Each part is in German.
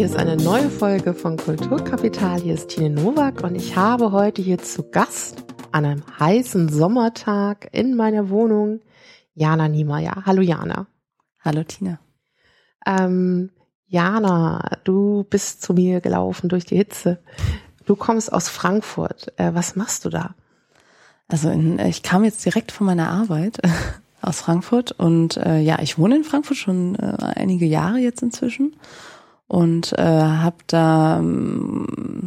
Hier ist eine neue Folge von Kulturkapital. Hier ist Tine Nowak und ich habe heute hier zu Gast an einem heißen Sommertag in meiner Wohnung Jana Niemeyer. Hallo Jana. Hallo Tina. Ähm, Jana, du bist zu mir gelaufen durch die Hitze. Du kommst aus Frankfurt. Äh, was machst du da? Also in, ich kam jetzt direkt von meiner Arbeit aus Frankfurt und äh, ja, ich wohne in Frankfurt schon äh, einige Jahre jetzt inzwischen und äh, habe da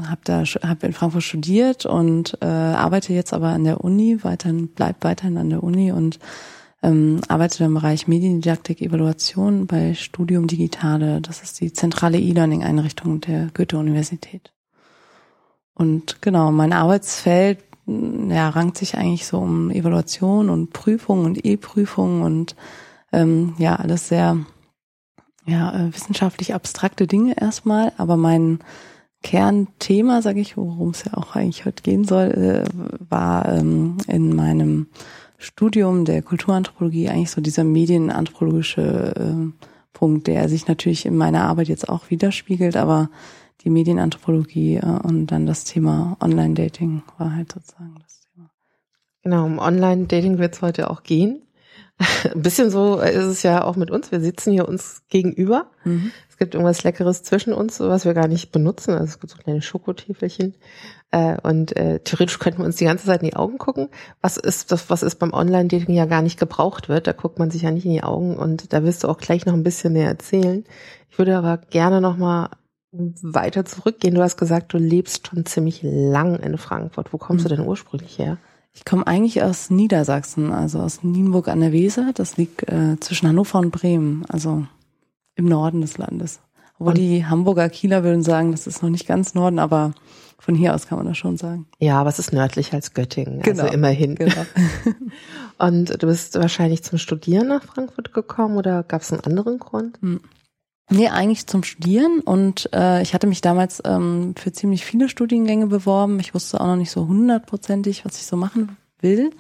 hab da hab in Frankfurt studiert und äh, arbeite jetzt aber an der Uni weiterhin bleib weiterhin an der Uni und ähm, arbeite im Bereich Mediendidaktik Evaluation bei Studium Digitale. Das ist die zentrale E-Learning-Einrichtung der Goethe-Universität. Und genau, mein Arbeitsfeld ja, rankt sich eigentlich so um Evaluation und Prüfung und E-Prüfung und ähm, ja, alles sehr ja, äh, wissenschaftlich abstrakte Dinge erstmal, aber mein Kernthema, sage ich, worum es ja auch eigentlich heute gehen soll, äh, war ähm, in meinem Studium der Kulturanthropologie eigentlich so dieser medienanthropologische äh, Punkt, der sich natürlich in meiner Arbeit jetzt auch widerspiegelt, aber die Medienanthropologie und dann das Thema Online-Dating war halt sozusagen das Thema. Genau, um Online-Dating wird es heute auch gehen. Ein bisschen so ist es ja auch mit uns. Wir sitzen hier uns gegenüber. Mhm. Es gibt irgendwas Leckeres zwischen uns, was wir gar nicht benutzen. Also es gibt so kleine Schokotäfelchen. Äh, und äh, theoretisch könnten wir uns die ganze Zeit in die Augen gucken. Was ist das, was ist beim Online-Dating ja gar nicht gebraucht wird? Da guckt man sich ja nicht in die Augen und da wirst du auch gleich noch ein bisschen mehr erzählen. Ich würde aber gerne noch mal weiter zurückgehen. Du hast gesagt, du lebst schon ziemlich lang in Frankfurt. Wo kommst mhm. du denn ursprünglich her? Ich komme eigentlich aus Niedersachsen, also aus Nienburg an der Weser. Das liegt äh, zwischen Hannover und Bremen, also im Norden des Landes. Obwohl die Hamburger Kieler würden sagen, das ist noch nicht ganz Norden, aber von hier aus kann man das schon sagen. Ja, aber es ist nördlich als Göttingen, also genau, also immerhin. Genau. und du bist wahrscheinlich zum Studieren nach Frankfurt gekommen oder gab es einen anderen Grund? Hm. Nee, eigentlich zum Studieren und äh, ich hatte mich damals ähm, für ziemlich viele Studiengänge beworben. Ich wusste auch noch nicht so hundertprozentig, was ich so machen will,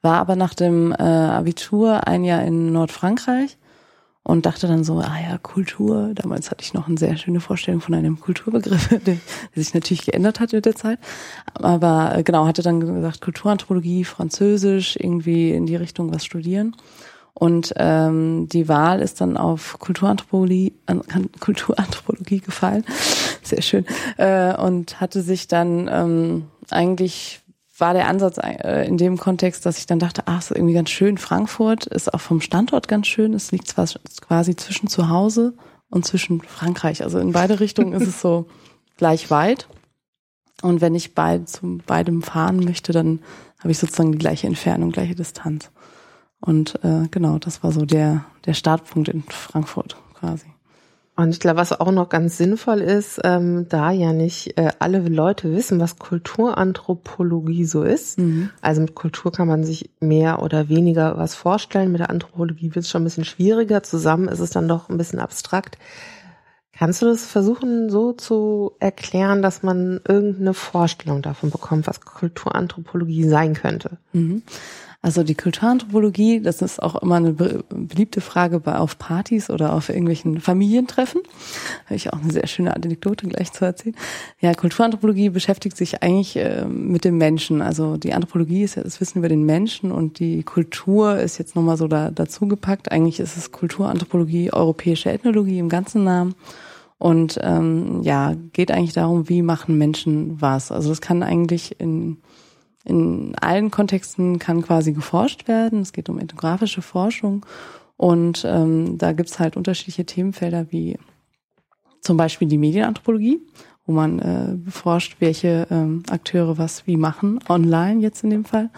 war aber nach dem äh, Abitur ein Jahr in Nordfrankreich und dachte dann so, ah ja, Kultur. Damals hatte ich noch eine sehr schöne Vorstellung von einem Kulturbegriff, der, sich natürlich geändert hat mit der Zeit. Aber äh, genau, hatte dann gesagt, Kulturanthropologie, Französisch, irgendwie in die Richtung was studieren. Und ähm, die Wahl ist dann auf Kulturanthropologie, an, Kulturanthropologie gefallen. Sehr schön. Äh, und hatte sich dann ähm, eigentlich war der Ansatz äh, in dem Kontext, dass ich dann dachte, ach, ist irgendwie ganz schön. Frankfurt ist auch vom Standort ganz schön. Es liegt zwar quasi zwischen zu Hause und zwischen Frankreich. Also in beide Richtungen ist es so gleich weit. Und wenn ich bei, zu beidem fahren möchte, dann habe ich sozusagen die gleiche Entfernung, gleiche Distanz. Und äh, genau, das war so der, der Startpunkt in Frankfurt quasi. Und ich glaube, was auch noch ganz sinnvoll ist, ähm, da ja nicht äh, alle Leute wissen, was Kulturanthropologie so ist. Mhm. Also mit Kultur kann man sich mehr oder weniger was vorstellen. Mit der Anthropologie wird es schon ein bisschen schwieriger. Zusammen ist es dann doch ein bisschen abstrakt. Kannst du das versuchen so zu erklären, dass man irgendeine Vorstellung davon bekommt, was Kulturanthropologie sein könnte? Mhm. Also die Kulturanthropologie, das ist auch immer eine beliebte Frage bei auf Partys oder auf irgendwelchen Familientreffen. Habe ich auch eine sehr schöne Anekdote gleich zu erzählen. Ja, Kulturanthropologie beschäftigt sich eigentlich äh, mit dem Menschen. Also die Anthropologie ist ja das Wissen über den Menschen und die Kultur ist jetzt nochmal so da, dazu gepackt. Eigentlich ist es Kulturanthropologie, europäische Ethnologie im ganzen Namen. Und ähm, ja, geht eigentlich darum, wie machen Menschen was. Also das kann eigentlich in in allen Kontexten kann quasi geforscht werden. Es geht um ethnografische Forschung und ähm, da gibt's halt unterschiedliche Themenfelder wie zum Beispiel die Medienanthropologie, wo man äh, beforscht, welche ähm, Akteure was wie machen, online jetzt in dem Fall.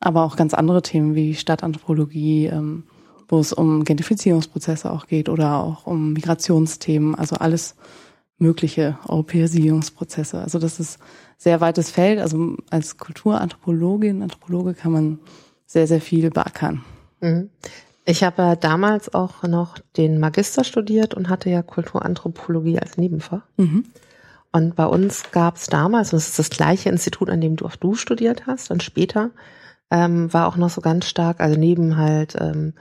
Aber auch ganz andere Themen wie Stadtanthropologie, ähm, wo es um Gentrifizierungsprozesse auch geht oder auch um Migrationsthemen, also alles mögliche Europäisierungsprozesse. Also das ist sehr weites Feld. Also als Kulturanthropologin, Anthropologe kann man sehr, sehr viel beackern. Mhm. Ich habe damals auch noch den Magister studiert und hatte ja Kulturanthropologie als Nebenfach. Mhm. Und bei uns gab es damals, und das ist das gleiche Institut, an dem du auch du studiert hast, und später ähm, war auch noch so ganz stark, also neben halt ähm,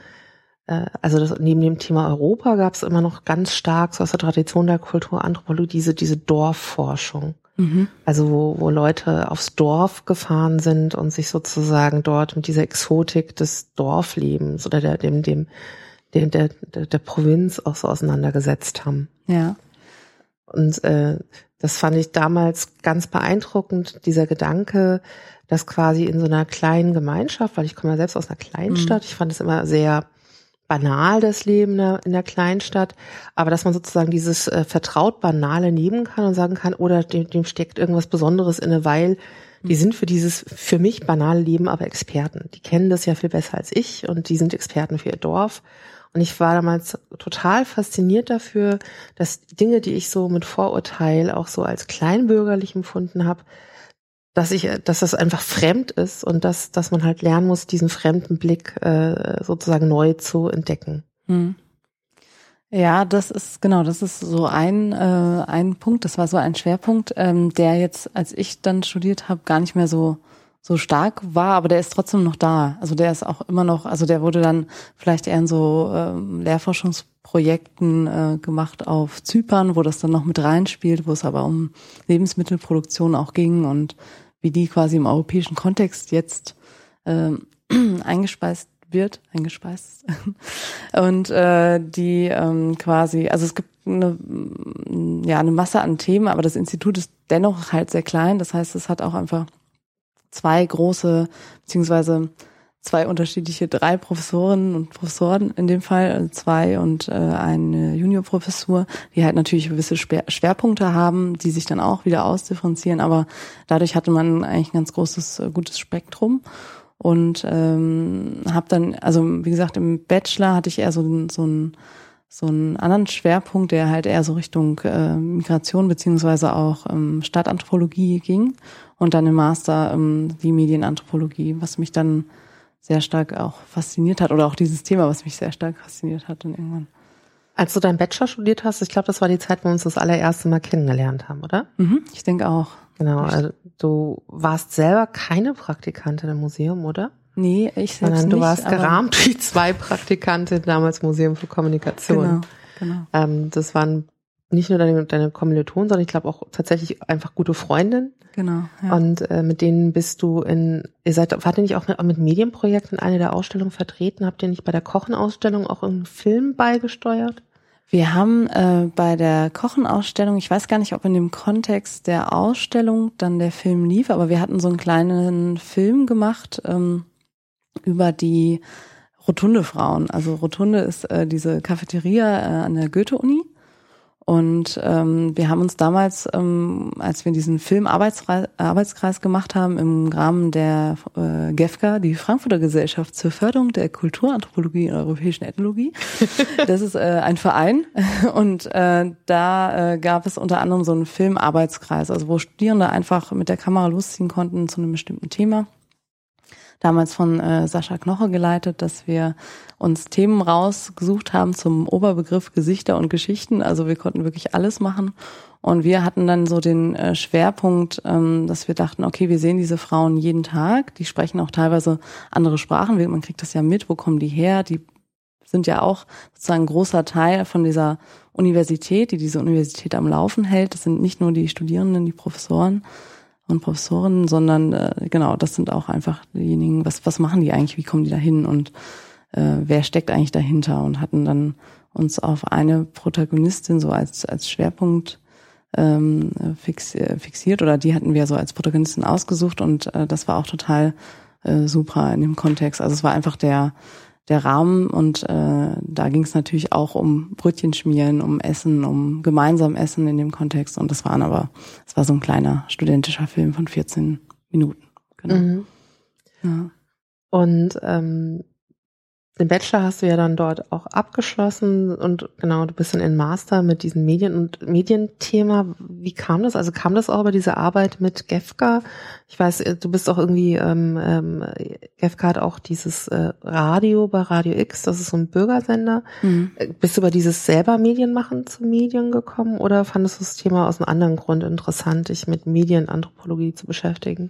äh, also das, neben dem Thema Europa gab es immer noch ganz stark so aus der Tradition der Kulturanthropologie diese, diese Dorfforschung. Mhm. Also wo, wo Leute aufs Dorf gefahren sind und sich sozusagen dort mit dieser Exotik des Dorflebens oder der, dem, dem, der, der, der, der Provinz auch so auseinandergesetzt haben. Ja. Und äh, das fand ich damals ganz beeindruckend, dieser Gedanke, dass quasi in so einer kleinen Gemeinschaft, weil ich komme ja selbst aus einer Kleinstadt, mhm. ich fand es immer sehr banal, das Leben in der Kleinstadt, aber dass man sozusagen dieses äh, vertraut Banale nehmen kann und sagen kann, oder dem, dem steckt irgendwas Besonderes inne, weil die sind für dieses für mich banale Leben aber Experten. Die kennen das ja viel besser als ich und die sind Experten für ihr Dorf. Und ich war damals total fasziniert dafür, dass Dinge, die ich so mit Vorurteil auch so als kleinbürgerlich empfunden habe, dass ich, dass das einfach fremd ist und dass, dass man halt lernen muss, diesen fremden Blick äh, sozusagen neu zu entdecken. Hm. Ja, das ist genau, das ist so ein äh, ein Punkt. Das war so ein Schwerpunkt, ähm, der jetzt, als ich dann studiert habe, gar nicht mehr so so stark war, aber der ist trotzdem noch da. Also der ist auch immer noch, also der wurde dann vielleicht eher in so ähm, Lehrforschungsprojekten äh, gemacht auf Zypern, wo das dann noch mit reinspielt, wo es aber um Lebensmittelproduktion auch ging und wie die quasi im europäischen Kontext jetzt äh, eingespeist wird, eingespeist. und äh, die ähm, quasi, also es gibt eine, ja, eine Masse an Themen, aber das Institut ist dennoch halt sehr klein. Das heißt, es hat auch einfach zwei große, beziehungsweise zwei unterschiedliche, drei Professorinnen und Professoren in dem Fall, also zwei und äh, eine Juniorprofessur, die halt natürlich gewisse Schwerpunkte haben, die sich dann auch wieder ausdifferenzieren, aber dadurch hatte man eigentlich ein ganz großes, äh, gutes Spektrum und ähm, habe dann, also wie gesagt, im Bachelor hatte ich eher so, so ein so einen anderen Schwerpunkt, der halt eher so Richtung äh, Migration beziehungsweise auch ähm, Stadtanthropologie ging und dann im Master ähm, die Medienanthropologie, was mich dann sehr stark auch fasziniert hat oder auch dieses Thema, was mich sehr stark fasziniert hat dann irgendwann. Als du deinen Bachelor studiert hast, ich glaube, das war die Zeit, wo wir uns das allererste Mal kennengelernt haben, oder? Mhm, ich denke auch. Genau, also du warst selber keine Praktikantin im Museum, oder? Nee, ich selbst Sondern du nicht, warst gerahmt wie zwei Praktikantinnen damals Museum für Kommunikation. Genau, genau. Ähm, das waren nicht nur deine, deine Kommilitonen, sondern ich glaube auch tatsächlich einfach gute Freundinnen. Genau. Ja. Und äh, mit denen bist du in, ihr seid, wart ihr nicht auch mit, mit Medienprojekten in einer der Ausstellungen vertreten? Habt ihr nicht bei der Kochenausstellung auch einen Film beigesteuert? Wir haben äh, bei der Kochenausstellung, ich weiß gar nicht, ob in dem Kontext der Ausstellung dann der Film lief, aber wir hatten so einen kleinen Film gemacht ähm, über die Rotunde Frauen. Also Rotunde ist äh, diese Cafeteria äh, an der Goethe-Uni und ähm, wir haben uns damals, ähm, als wir diesen Film Arbeitskreis, Arbeitskreis gemacht haben, im Rahmen der äh, GEFCA, die Frankfurter Gesellschaft zur Förderung der Kulturanthropologie und europäischen Ethnologie. Das ist äh, ein Verein und äh, da äh, gab es unter anderem so einen Filmarbeitskreis, also wo Studierende einfach mit der Kamera losziehen konnten zu einem bestimmten Thema damals von äh, Sascha Knoche geleitet, dass wir uns Themen rausgesucht haben zum Oberbegriff Gesichter und Geschichten. Also wir konnten wirklich alles machen. Und wir hatten dann so den äh, Schwerpunkt, ähm, dass wir dachten, okay, wir sehen diese Frauen jeden Tag. Die sprechen auch teilweise andere Sprachen. Man kriegt das ja mit. Wo kommen die her? Die sind ja auch sozusagen großer Teil von dieser Universität, die diese Universität am Laufen hält. Das sind nicht nur die Studierenden, die Professoren, und Professoren, sondern äh, genau, das sind auch einfach diejenigen, was, was machen die eigentlich, wie kommen die da hin? Und äh, wer steckt eigentlich dahinter? Und hatten dann uns auf eine Protagonistin so als, als Schwerpunkt ähm, fix, äh, fixiert oder die hatten wir so als Protagonistin ausgesucht und äh, das war auch total äh, super in dem Kontext. Also es war einfach der der Rahmen und äh, da ging es natürlich auch um Brötchen schmieren, um Essen, um gemeinsam Essen in dem Kontext und das waren aber, es war so ein kleiner studentischer Film von 14 Minuten. Genau. Mhm. Ja. Und ähm, den Bachelor hast du ja dann dort auch abgeschlossen und genau, du bist dann in Master mit diesem Medien- und Medienthema. Wie kam das? Also kam das auch über diese Arbeit mit GEFCA? Ich weiß, äh, du bist auch irgendwie, ähm, ähm, GEFCA hat auch dieses äh, Radio bei Radio X, das ist so ein Bürgersender. Mhm. Äh, bist du über dieses selber Medienmachen zu Medien gekommen oder fandest du das Thema aus einem anderen Grund interessant, dich mit Medienanthropologie zu beschäftigen?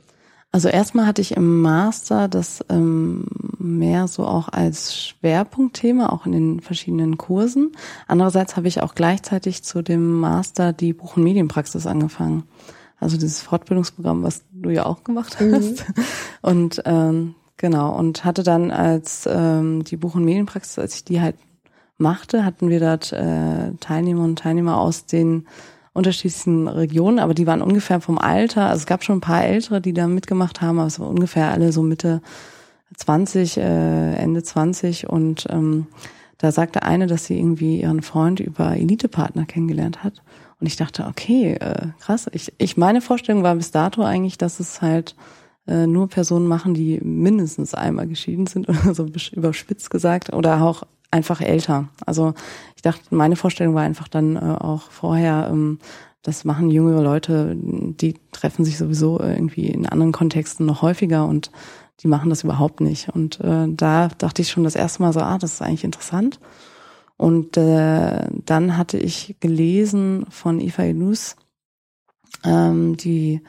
Also erstmal hatte ich im Master das ähm, mehr so auch als Schwerpunktthema, auch in den verschiedenen Kursen. Andererseits habe ich auch gleichzeitig zu dem Master die Buch- und Medienpraxis angefangen. Also dieses Fortbildungsprogramm, was du ja auch gemacht mhm. hast. Mhm. Und ähm, genau, und hatte dann als ähm, die Buch- und Medienpraxis, als ich die halt machte, hatten wir dort äh, Teilnehmer und Teilnehmer aus den unterschiedlichsten Regionen, aber die waren ungefähr vom Alter. Also es gab schon ein paar Ältere, die da mitgemacht haben, aber es waren ungefähr alle so Mitte 20, äh, Ende 20 und ähm, da sagte eine, dass sie irgendwie ihren Freund über Elitepartner kennengelernt hat. Und ich dachte, okay, äh, krass. Ich, ich meine Vorstellung war bis dato eigentlich, dass es halt äh, nur Personen machen, die mindestens einmal geschieden sind oder so überspitzt gesagt oder auch einfach älter. Also ich dachte, meine Vorstellung war einfach dann äh, auch vorher, ähm, das machen jüngere Leute, die treffen sich sowieso irgendwie in anderen Kontexten noch häufiger und die machen das überhaupt nicht. Und äh, da dachte ich schon das erste Mal so, ah, das ist eigentlich interessant. Und äh, dann hatte ich gelesen von Eva Ilus, ähm, die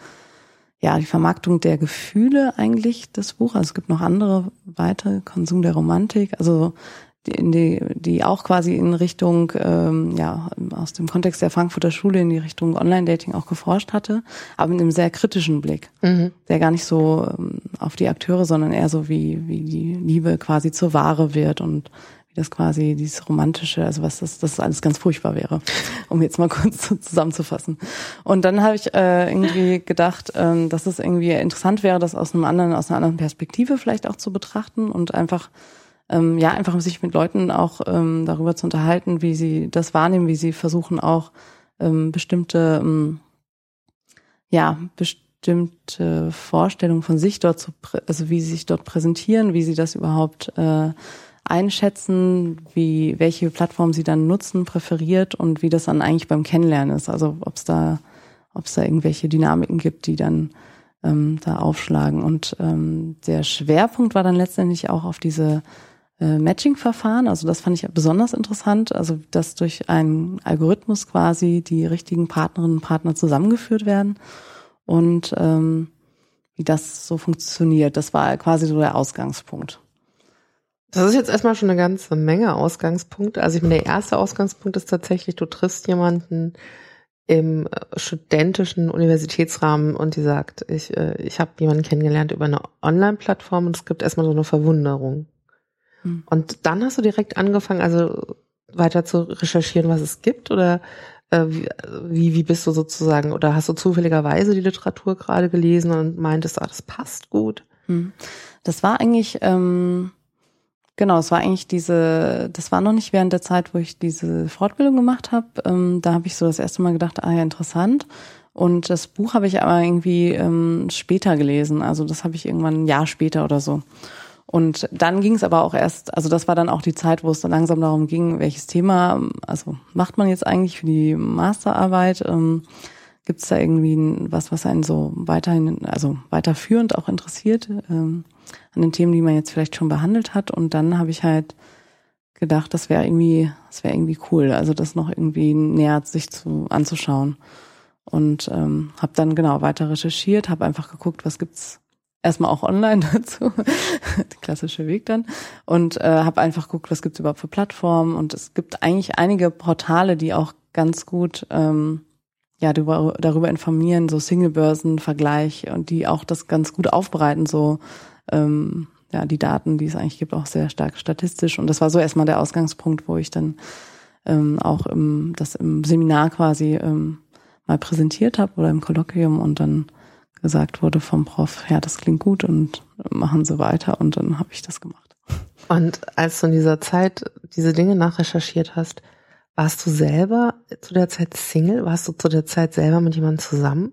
ja die Vermarktung der Gefühle eigentlich das Buch. Also es gibt noch andere weitere Konsum der Romantik. Also die, die, die auch quasi in Richtung, ähm, ja, aus dem Kontext der Frankfurter Schule in die Richtung Online-Dating auch geforscht hatte, aber mit einem sehr kritischen Blick, mhm. der gar nicht so ähm, auf die Akteure, sondern eher so wie, wie die Liebe quasi zur Ware wird und wie das quasi dieses romantische, also was das, das alles ganz furchtbar wäre, um jetzt mal kurz zusammenzufassen. Und dann habe ich äh, irgendwie gedacht, ähm, dass es irgendwie interessant wäre, das aus einem anderen, aus einer anderen Perspektive vielleicht auch zu betrachten und einfach ähm, ja, einfach sich mit Leuten auch ähm, darüber zu unterhalten, wie sie das wahrnehmen, wie sie versuchen auch ähm, bestimmte, ähm, ja, bestimmte Vorstellungen von sich dort zu, also wie sie sich dort präsentieren, wie sie das überhaupt äh, einschätzen, wie welche Plattform sie dann nutzen, präferiert und wie das dann eigentlich beim Kennenlernen ist. Also ob es da, ob es da irgendwelche Dynamiken gibt, die dann ähm, da aufschlagen. Und ähm, der Schwerpunkt war dann letztendlich auch auf diese äh, Matching-Verfahren. Also das fand ich besonders interessant. Also dass durch einen Algorithmus quasi die richtigen Partnerinnen und Partner zusammengeführt werden und ähm, wie das so funktioniert. Das war quasi so der Ausgangspunkt. Das ist jetzt erstmal schon eine ganze Menge Ausgangspunkte. Also ich meine, der erste Ausgangspunkt ist tatsächlich, du triffst jemanden im äh, studentischen Universitätsrahmen und die sagt, ich, äh, ich habe jemanden kennengelernt über eine Online-Plattform und es gibt erstmal so eine Verwunderung. Mhm. Und dann hast du direkt angefangen, also weiter zu recherchieren, was es gibt oder äh, wie, wie bist du sozusagen oder hast du zufälligerweise die Literatur gerade gelesen und meintest, ah, das passt gut? Mhm. Das war eigentlich, ähm, genau, es war eigentlich diese, das war noch nicht während der Zeit, wo ich diese Fortbildung gemacht habe. Ähm, da habe ich so das erste Mal gedacht, ah ja, interessant. Und das Buch habe ich aber irgendwie ähm, später gelesen. Also das habe ich irgendwann ein Jahr später oder so. Und dann ging es aber auch erst, also das war dann auch die Zeit, wo es dann langsam darum ging, welches Thema, also macht man jetzt eigentlich für die Masterarbeit? Ähm, Gibt es da irgendwie was, was einen so weiterhin, also weiterführend auch interessiert ähm, an den Themen, die man jetzt vielleicht schon behandelt hat? Und dann habe ich halt gedacht, das wäre irgendwie, das wäre irgendwie cool, also das noch irgendwie näher sich zu anzuschauen. Und ähm, habe dann genau weiter recherchiert, habe einfach geguckt, was gibt's erstmal auch online dazu, der klassische Weg dann. Und äh, habe einfach geguckt, was gibt's überhaupt für Plattformen. Und es gibt eigentlich einige Portale, die auch ganz gut ähm, ja darüber, darüber informieren, so Singlebörsen-Vergleich und die auch das ganz gut aufbereiten, so ähm, ja die Daten, die es eigentlich gibt, auch sehr stark statistisch. Und das war so erstmal der Ausgangspunkt, wo ich dann ähm, auch im, das im Seminar quasi ähm, mal präsentiert habe oder im Kolloquium und dann gesagt wurde vom Prof, ja, das klingt gut und machen Sie weiter und dann habe ich das gemacht. Und als du in dieser Zeit diese Dinge nachrecherchiert hast, warst du selber zu der Zeit Single? Warst du zu der Zeit selber mit jemandem zusammen?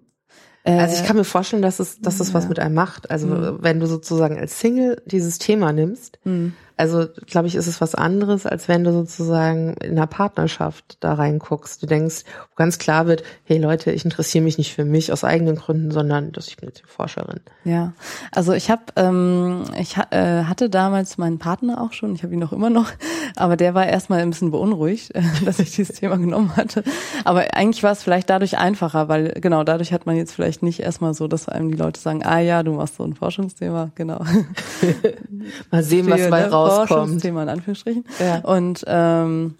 Äh, also ich kann mir vorstellen, dass es, dass es ja. was mit einem macht. Also mhm. wenn du sozusagen als Single dieses Thema nimmst, mhm. Also, glaube ich, ist es was anderes, als wenn du sozusagen in einer Partnerschaft da reinguckst. Du denkst, wo ganz klar wird, hey Leute, ich interessiere mich nicht für mich aus eigenen Gründen, sondern dass ich bin jetzt Forscherin. Ja, also ich habe, ähm, ich äh, hatte damals meinen Partner auch schon, ich habe ihn noch immer noch, aber der war erstmal ein bisschen beunruhigt, äh, dass ich dieses Thema genommen hatte. Aber eigentlich war es vielleicht dadurch einfacher, weil genau dadurch hat man jetzt vielleicht nicht erstmal so, dass einem die Leute sagen, ah ja, du machst so ein Forschungsthema, genau. Mal sehen, was bei ne? Rauskommt. Forschungsthema in Anführungsstrichen. Ja. Und ähm,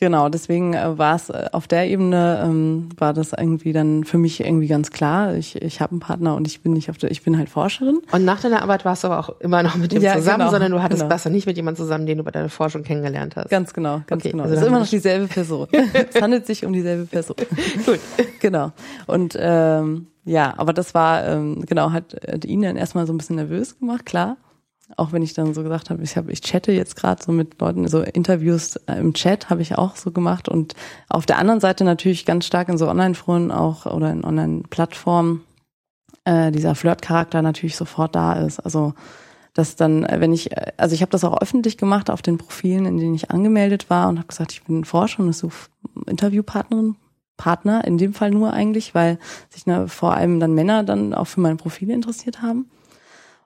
Genau, deswegen äh, war es äh, auf der Ebene ähm, war das irgendwie dann für mich irgendwie ganz klar. Ich, ich habe einen Partner und ich bin nicht auf der, ich bin halt Forscherin. Und nach deiner Arbeit warst du aber auch immer noch mit ihm ja, zusammen, genau, sondern du hattest genau. besser nicht mit jemandem zusammen, den du bei deiner Forschung kennengelernt hast. Ganz genau, ganz okay, genau. Also es ist immer noch dieselbe Person. es handelt sich um dieselbe Person. Gut. Genau. Und ähm, ja, aber das war ähm, genau hat, hat ihn dann erstmal so ein bisschen nervös gemacht, klar auch wenn ich dann so gesagt habe, ich habe, ich chatte jetzt gerade so mit Leuten, so Interviews äh, im Chat habe ich auch so gemacht und auf der anderen Seite natürlich ganz stark in so Online-Foren auch oder in Online-Plattformen äh, dieser Flirt-Charakter natürlich sofort da ist. Also dass dann, äh, wenn ich, äh, also ich habe das auch öffentlich gemacht auf den Profilen, in denen ich angemeldet war und habe gesagt, ich bin Forscher und suche Interviewpartnerin, Partner, in dem Fall nur eigentlich, weil sich ne, vor allem dann Männer dann auch für meine Profile interessiert haben.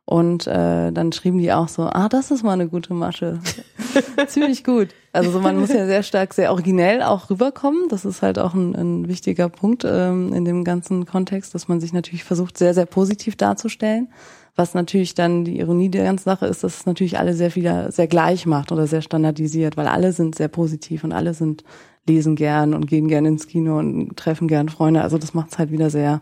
Und äh, dann schrieben die auch so, ah, das ist mal eine gute Masche. Ziemlich gut. Also so, man muss ja sehr stark, sehr originell auch rüberkommen. Das ist halt auch ein, ein wichtiger Punkt ähm, in dem ganzen Kontext, dass man sich natürlich versucht, sehr, sehr positiv darzustellen. Was natürlich dann die Ironie der ganzen Sache ist, dass es natürlich alle sehr viel sehr gleich macht oder sehr standardisiert, weil alle sind sehr positiv und alle sind lesen gern und gehen gern ins Kino und treffen gern Freunde. Also das macht es halt wieder sehr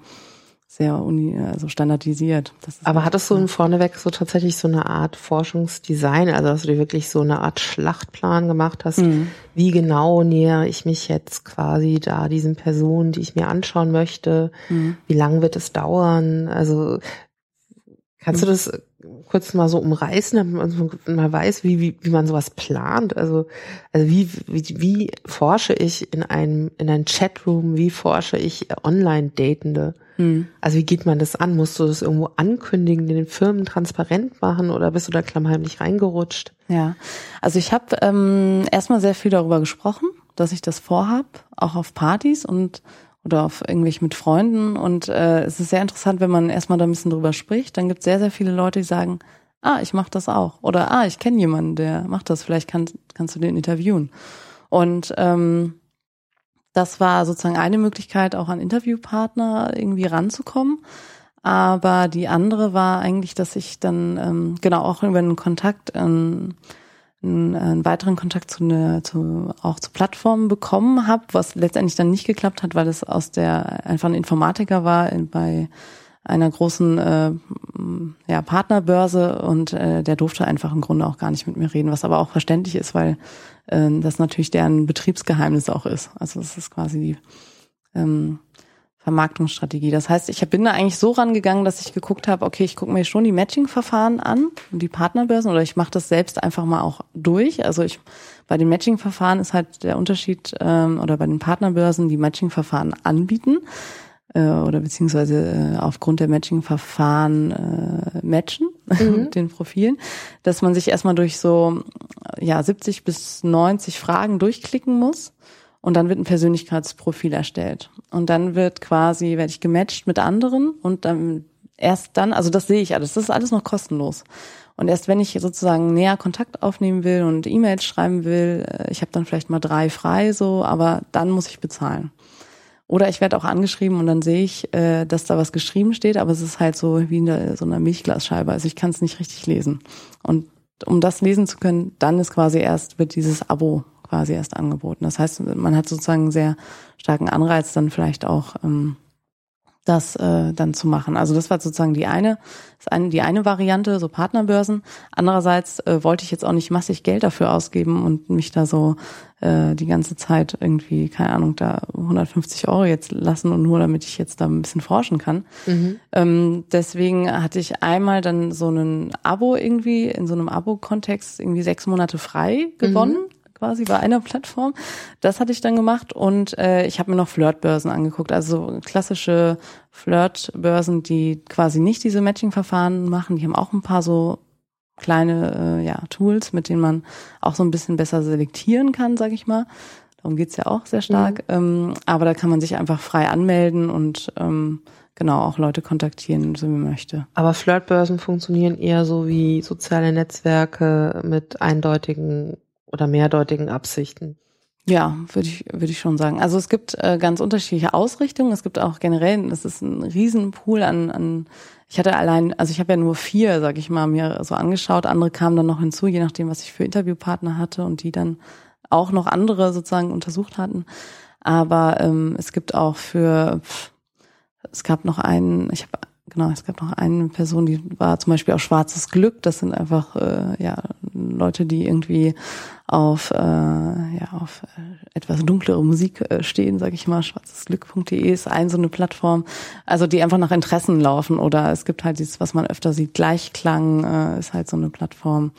sehr uni, also standardisiert. Aber hattest du vorneweg so tatsächlich so eine Art Forschungsdesign, also dass du dir wirklich so eine Art Schlachtplan gemacht hast, mhm. wie genau nähere ich mich jetzt quasi da diesen Personen, die ich mir anschauen möchte, mhm. wie lang wird es dauern, also kannst mhm. du das kurz mal so umreißen, damit man mal weiß, wie, wie, wie man sowas plant. Also, also wie, wie, wie forsche ich in einem, in einem Chatroom, wie forsche ich Online-Datende? Hm. Also wie geht man das an? Musst du das irgendwo ankündigen, den Firmen transparent machen oder bist du da klammheimlich reingerutscht? Ja, also ich habe ähm, erstmal sehr viel darüber gesprochen, dass ich das vorhab, auch auf Partys und oder auf irgendwelchen mit Freunden. Und äh, es ist sehr interessant, wenn man erstmal da ein bisschen drüber spricht. Dann gibt es sehr, sehr viele Leute, die sagen, ah, ich mache das auch. Oder ah, ich kenne jemanden, der macht das, vielleicht kann, kannst du den interviewen. Und ähm, das war sozusagen eine Möglichkeit, auch an Interviewpartner irgendwie ranzukommen. Aber die andere war eigentlich, dass ich dann ähm, genau auch über einen Kontakt ähm, einen, einen weiteren Kontakt zu, eine, zu auch zu Plattformen bekommen habe, was letztendlich dann nicht geklappt hat, weil es aus der einfach ein Informatiker war bei einer großen äh, ja, Partnerbörse und äh, der durfte einfach im Grunde auch gar nicht mit mir reden, was aber auch verständlich ist, weil äh, das natürlich deren Betriebsgeheimnis auch ist. Also das ist quasi ähm, Vermarktungsstrategie. Das heißt, ich bin da eigentlich so rangegangen, dass ich geguckt habe, okay, ich gucke mir schon die Matching-Verfahren an und die Partnerbörsen oder ich mache das selbst einfach mal auch durch. Also ich bei den Matching-Verfahren ist halt der Unterschied ähm, oder bei den Partnerbörsen die Matching-Verfahren anbieten äh, oder beziehungsweise äh, aufgrund der Matching-Verfahren äh, matchen mhm. mit den Profilen, dass man sich erstmal durch so ja 70 bis 90 Fragen durchklicken muss und dann wird ein Persönlichkeitsprofil erstellt. Und dann wird quasi, werde ich gematcht mit anderen und dann erst dann, also das sehe ich alles, das ist alles noch kostenlos. Und erst wenn ich sozusagen näher Kontakt aufnehmen will und E-Mails schreiben will, äh, ich habe dann vielleicht mal drei frei so, aber dann muss ich bezahlen. Oder ich werde auch angeschrieben und dann sehe ich, äh, dass da was geschrieben steht, aber es ist halt so wie in so einer Milchglasscheibe. Also ich kann es nicht richtig lesen. Und um das lesen zu können, dann ist quasi erst, wird dieses Abo quasi erst angeboten. Das heißt, man hat sozusagen einen sehr starken Anreiz, dann vielleicht auch ähm, das äh, dann zu machen. Also das war sozusagen die eine, eine, die eine Variante, so Partnerbörsen. Andererseits äh, wollte ich jetzt auch nicht massig Geld dafür ausgeben und mich da so äh, die ganze Zeit irgendwie, keine Ahnung, da 150 Euro jetzt lassen und nur damit ich jetzt da ein bisschen forschen kann. Mhm. Ähm, deswegen hatte ich einmal dann so ein Abo irgendwie, in so einem Abo-Kontext irgendwie sechs Monate frei gewonnen. Mhm quasi bei einer Plattform. Das hatte ich dann gemacht und äh, ich habe mir noch Flirtbörsen angeguckt, also klassische Flirtbörsen, die quasi nicht diese Matching-Verfahren machen. Die haben auch ein paar so kleine äh, ja, Tools, mit denen man auch so ein bisschen besser selektieren kann, sage ich mal. Darum geht's ja auch sehr stark. Mhm. Ähm, aber da kann man sich einfach frei anmelden und ähm, genau auch Leute kontaktieren, so wie man möchte. Aber Flirtbörsen funktionieren eher so wie soziale Netzwerke mit eindeutigen oder mehrdeutigen Absichten. Ja, würde ich, würde ich schon sagen. Also es gibt äh, ganz unterschiedliche Ausrichtungen. Es gibt auch generell, das ist ein Riesenpool an, an ich hatte allein, also ich habe ja nur vier, sag ich mal, mir so angeschaut. Andere kamen dann noch hinzu, je nachdem, was ich für Interviewpartner hatte und die dann auch noch andere sozusagen untersucht hatten. Aber ähm, es gibt auch für, pff, es gab noch einen, ich habe genau, es gab noch eine Person, die war zum Beispiel auch Schwarzes Glück. Das sind einfach äh, ja Leute, die irgendwie auf äh, ja auf äh, etwas dunklere Musik äh, stehen, sage ich mal. Schwarzesglück.de ist ein so eine Plattform, also die einfach nach Interessen laufen. Oder es gibt halt dieses, was man öfter sieht, Gleichklang äh, ist halt so eine Plattform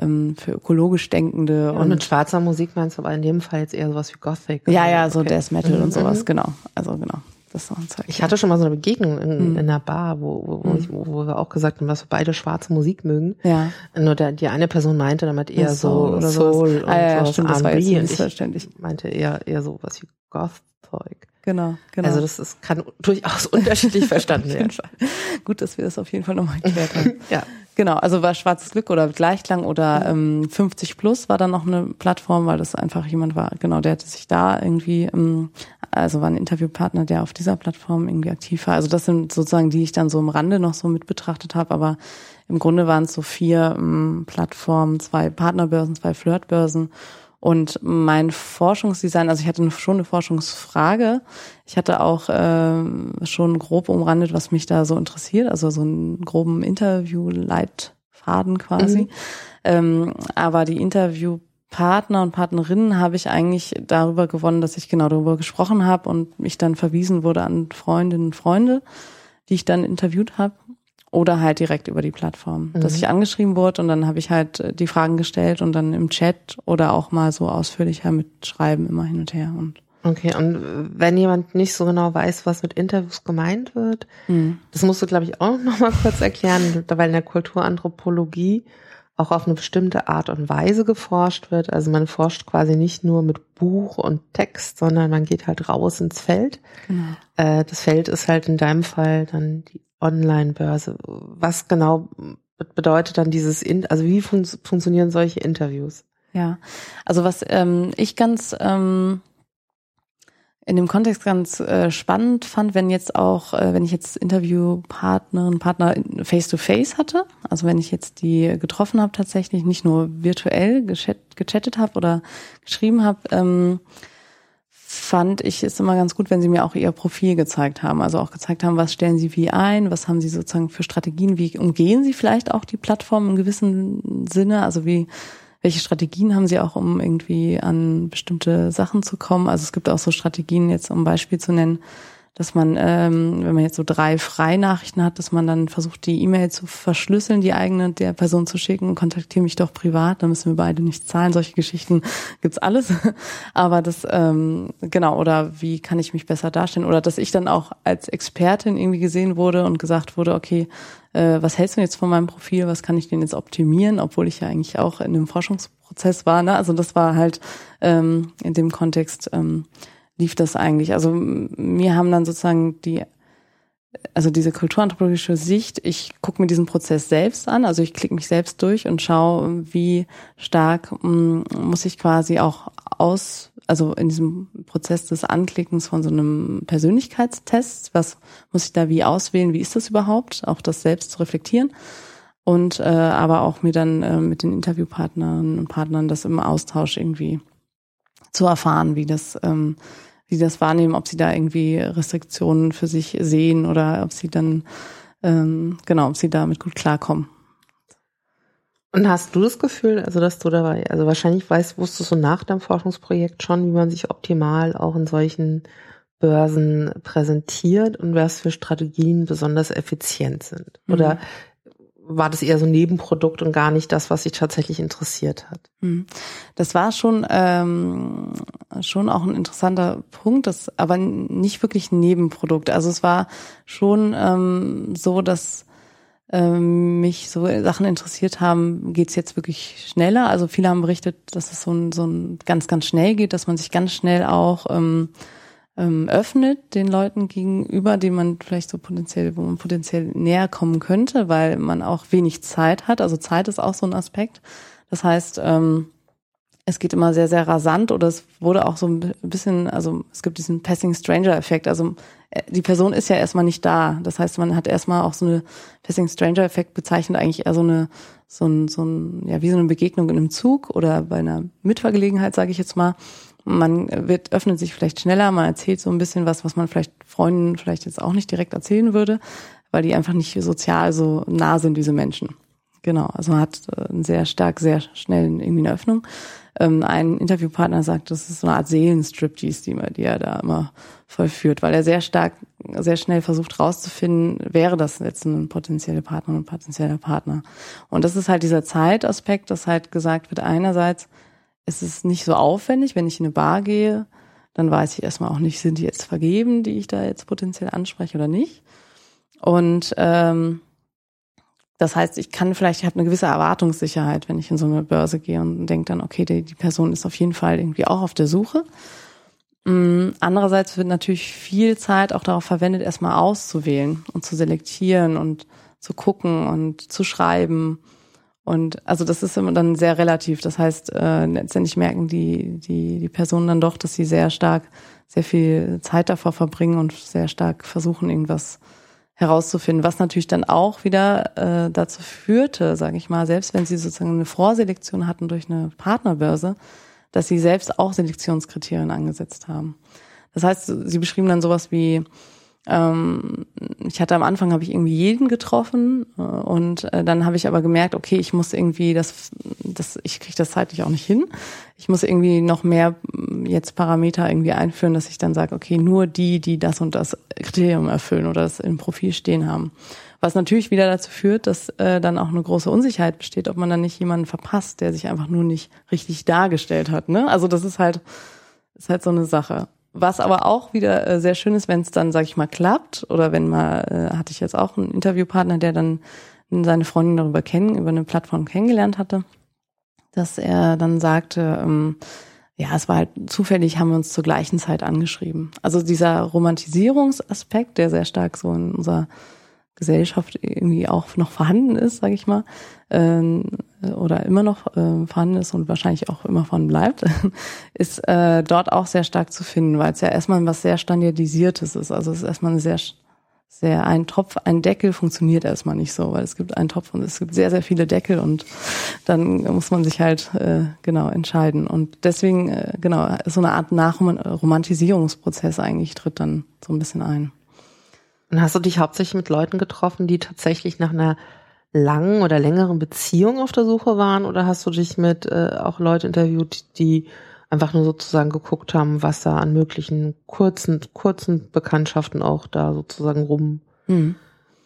ähm, für ökologisch Denkende. Ja, und, mit schwarzer Musik meinst du aber in dem Fall jetzt eher sowas wie Gothic. Ja, ja, so okay. Death Metal mhm. und sowas, genau. Also genau. Das ein Zeug. Ich hatte schon mal so eine Begegnung in, mhm. in einer Bar, wo, wo, wo, mhm. ich, wo, wir auch gesagt haben, dass wir beide schwarze Musik mögen. Ja. Nur der, die eine Person meinte damit eher Soul so oder Soul sowas. und ah, ja, stimmt, das war jetzt missverständlich. Ich meinte eher eher so was wie Goth-Zeug. Genau, genau. Also das ist, kann durchaus unterschiedlich verstanden werden. Gut, dass wir das auf jeden Fall nochmal erklärt haben. ja. Genau, also war Schwarzes Glück oder Gleichklang oder ähm, 50 Plus war dann noch eine Plattform, weil das einfach jemand war, genau, der hatte sich da irgendwie, ähm, also war ein Interviewpartner, der auf dieser Plattform irgendwie aktiv war. Also das sind sozusagen die, ich dann so im Rande noch so mit betrachtet habe, aber im Grunde waren es so vier ähm, Plattformen, zwei Partnerbörsen, zwei Flirtbörsen und mein Forschungsdesign, also ich hatte schon eine Forschungsfrage. Ich hatte auch äh, schon grob umrandet, was mich da so interessiert, also so einen groben Interview-Leitfaden quasi. Mhm. Ähm, aber die Interviewpartner und Partnerinnen habe ich eigentlich darüber gewonnen, dass ich genau darüber gesprochen habe und mich dann verwiesen wurde an Freundinnen und Freunde, die ich dann interviewt habe oder halt direkt über die Plattform, mhm. dass ich angeschrieben wurde und dann habe ich halt äh, die Fragen gestellt und dann im Chat oder auch mal so ausführlicher mit Schreiben immer hin und her und Okay, und wenn jemand nicht so genau weiß, was mit Interviews gemeint wird, mhm. das musst du, glaube ich, auch noch mal kurz erklären, weil in der Kulturanthropologie auch auf eine bestimmte Art und Weise geforscht wird. Also man forscht quasi nicht nur mit Buch und Text, sondern man geht halt raus ins Feld. Genau. Äh, das Feld ist halt in deinem Fall dann die Online-Börse. Was genau bedeutet dann dieses, In also wie fun funktionieren solche Interviews? Ja, also was ähm, ich ganz ähm, in dem Kontext ganz äh, spannend fand, wenn jetzt auch, äh, wenn ich jetzt Interviewpartnerinnen, Partner face to face hatte, also wenn ich jetzt die getroffen habe tatsächlich, nicht nur virtuell gechat, gechattet habe oder geschrieben habe, ähm, fand ich es immer ganz gut, wenn sie mir auch ihr Profil gezeigt haben. Also auch gezeigt haben, was stellen sie wie ein, was haben sie sozusagen für Strategien, wie umgehen sie vielleicht auch die Plattform im gewissen Sinne, also wie welche Strategien haben sie auch, um irgendwie an bestimmte Sachen zu kommen. Also es gibt auch so Strategien, jetzt um Beispiel zu nennen, dass man, ähm, wenn man jetzt so drei Freinachrichten hat, dass man dann versucht, die E-Mail zu verschlüsseln, die eigene der Person zu schicken, kontaktiere mich doch privat, da müssen wir beide nicht zahlen. Solche Geschichten gibt's alles. Aber das, ähm, genau, oder wie kann ich mich besser darstellen? Oder dass ich dann auch als Expertin irgendwie gesehen wurde und gesagt wurde, okay, äh, was hältst du jetzt von meinem Profil? Was kann ich denn jetzt optimieren? Obwohl ich ja eigentlich auch in einem Forschungsprozess war. Ne? Also das war halt ähm, in dem Kontext. Ähm, lief das eigentlich? Also mir haben dann sozusagen die, also diese kulturanthropologische Sicht, ich gucke mir diesen Prozess selbst an, also ich klicke mich selbst durch und schaue, wie stark m, muss ich quasi auch aus, also in diesem Prozess des Anklickens von so einem Persönlichkeitstest, was muss ich da wie auswählen, wie ist das überhaupt, auch das selbst zu reflektieren und äh, aber auch mir dann äh, mit den Interviewpartnern und Partnern das im Austausch irgendwie zu erfahren, wie das ähm, wie sie das wahrnehmen, ob sie da irgendwie Restriktionen für sich sehen oder ob sie dann, ähm, genau, ob sie damit gut klarkommen. Und hast du das Gefühl, also dass du dabei, also wahrscheinlich weißt, wusstest du nach deinem Forschungsprojekt schon, wie man sich optimal auch in solchen Börsen präsentiert und was für Strategien besonders effizient sind? Oder mhm war das eher so ein Nebenprodukt und gar nicht das, was sich tatsächlich interessiert hat. Hm. Das war schon ähm, schon auch ein interessanter Punkt, das aber nicht wirklich ein Nebenprodukt. Also es war schon ähm, so, dass ähm, mich so Sachen interessiert haben, geht's jetzt wirklich schneller. Also viele haben berichtet, dass es so ein, so ein ganz, ganz schnell geht, dass man sich ganz schnell auch ähm, ähm, öffnet den Leuten gegenüber, denen man vielleicht so potenziell, wo man potenziell näher kommen könnte, weil man auch wenig Zeit hat. Also Zeit ist auch so ein Aspekt. Das heißt, ähm, es geht immer sehr, sehr rasant oder es wurde auch so ein bisschen, also es gibt diesen Passing Stranger Effekt. Also äh, die Person ist ja erstmal nicht da. Das heißt, man hat erstmal auch so eine Passing Stranger Effekt bezeichnet eigentlich eher so eine, so ein, so ein, ja, wie so eine Begegnung in einem Zug oder bei einer Mitfahrgelegenheit, sage ich jetzt mal man wird, öffnet sich vielleicht schneller, man erzählt so ein bisschen was, was man vielleicht Freunden vielleicht jetzt auch nicht direkt erzählen würde, weil die einfach nicht sozial so nah sind, diese Menschen. Genau, also man hat äh, einen sehr stark, sehr schnell irgendwie eine Öffnung. Ähm, ein Interviewpartner sagt, das ist so eine Art Seelenstriptease, die, die er da immer vollführt, weil er sehr stark, sehr schnell versucht rauszufinden, wäre das jetzt ein potenzieller Partner und potenzieller Partner. Und das ist halt dieser Zeitaspekt, dass halt gesagt wird, einerseits, es ist nicht so aufwendig, wenn ich in eine Bar gehe, dann weiß ich erstmal auch nicht, sind die jetzt vergeben, die ich da jetzt potenziell anspreche oder nicht. Und ähm, das heißt, ich kann vielleicht, ich habe eine gewisse Erwartungssicherheit, wenn ich in so eine Börse gehe und denke dann, okay, die, die Person ist auf jeden Fall irgendwie auch auf der Suche. Mm, andererseits wird natürlich viel Zeit auch darauf verwendet, erstmal auszuwählen und zu selektieren und zu gucken und zu schreiben und also das ist immer dann sehr relativ. Das heißt, äh, letztendlich merken die, die, die Personen dann doch, dass sie sehr stark, sehr viel Zeit davor verbringen und sehr stark versuchen, irgendwas herauszufinden, was natürlich dann auch wieder äh, dazu führte, sage ich mal, selbst wenn sie sozusagen eine Vorselektion hatten durch eine Partnerbörse, dass sie selbst auch Selektionskriterien angesetzt haben. Das heißt, sie beschrieben dann sowas wie, ähm, ich hatte am Anfang habe ich irgendwie jeden getroffen äh, und äh, dann habe ich aber gemerkt, okay, ich muss irgendwie das, das ich kriege das zeitlich auch nicht hin. Ich muss irgendwie noch mehr mm, jetzt Parameter irgendwie einführen, dass ich dann sage, okay, nur die, die das und das Kriterium erfüllen oder das im Profil stehen haben. Was natürlich wieder dazu führt, dass äh, dann auch eine große Unsicherheit besteht, ob man dann nicht jemanden verpasst, der sich einfach nur nicht richtig dargestellt hat. Ne? Also das ist halt ist halt so eine Sache. Was aber auch wieder äh, sehr schön ist, wenn es dann, sag ich mal, klappt, oder wenn mal, äh, hatte ich jetzt auch einen Interviewpartner, der dann seine Freundin darüber kennen, über eine Plattform kennengelernt hatte, dass er dann sagte, ähm, ja, es war halt zufällig, haben wir uns zur gleichen Zeit angeschrieben. Also dieser Romantisierungsaspekt, der sehr stark so in unserer Gesellschaft irgendwie auch noch vorhanden ist, sage ich mal, ähm, oder immer noch äh, vorhanden ist und wahrscheinlich auch immer vorhanden bleibt, ist äh, dort auch sehr stark zu finden, weil es ja erstmal was sehr standardisiertes ist. Also es ist erstmal eine sehr sehr ein Topf, ein Deckel funktioniert erstmal nicht so, weil es gibt einen Topf und es gibt sehr sehr viele Deckel und dann muss man sich halt äh, genau entscheiden und deswegen äh, genau so eine Art Nachromantisierungsprozess eigentlich tritt dann so ein bisschen ein. Und hast du dich hauptsächlich mit Leuten getroffen, die tatsächlich nach einer langen oder längeren Beziehung auf der Suche waren? Oder hast du dich mit äh, auch Leuten interviewt, die einfach nur sozusagen geguckt haben, was da an möglichen kurzen, kurzen Bekanntschaften auch da sozusagen rum, hm.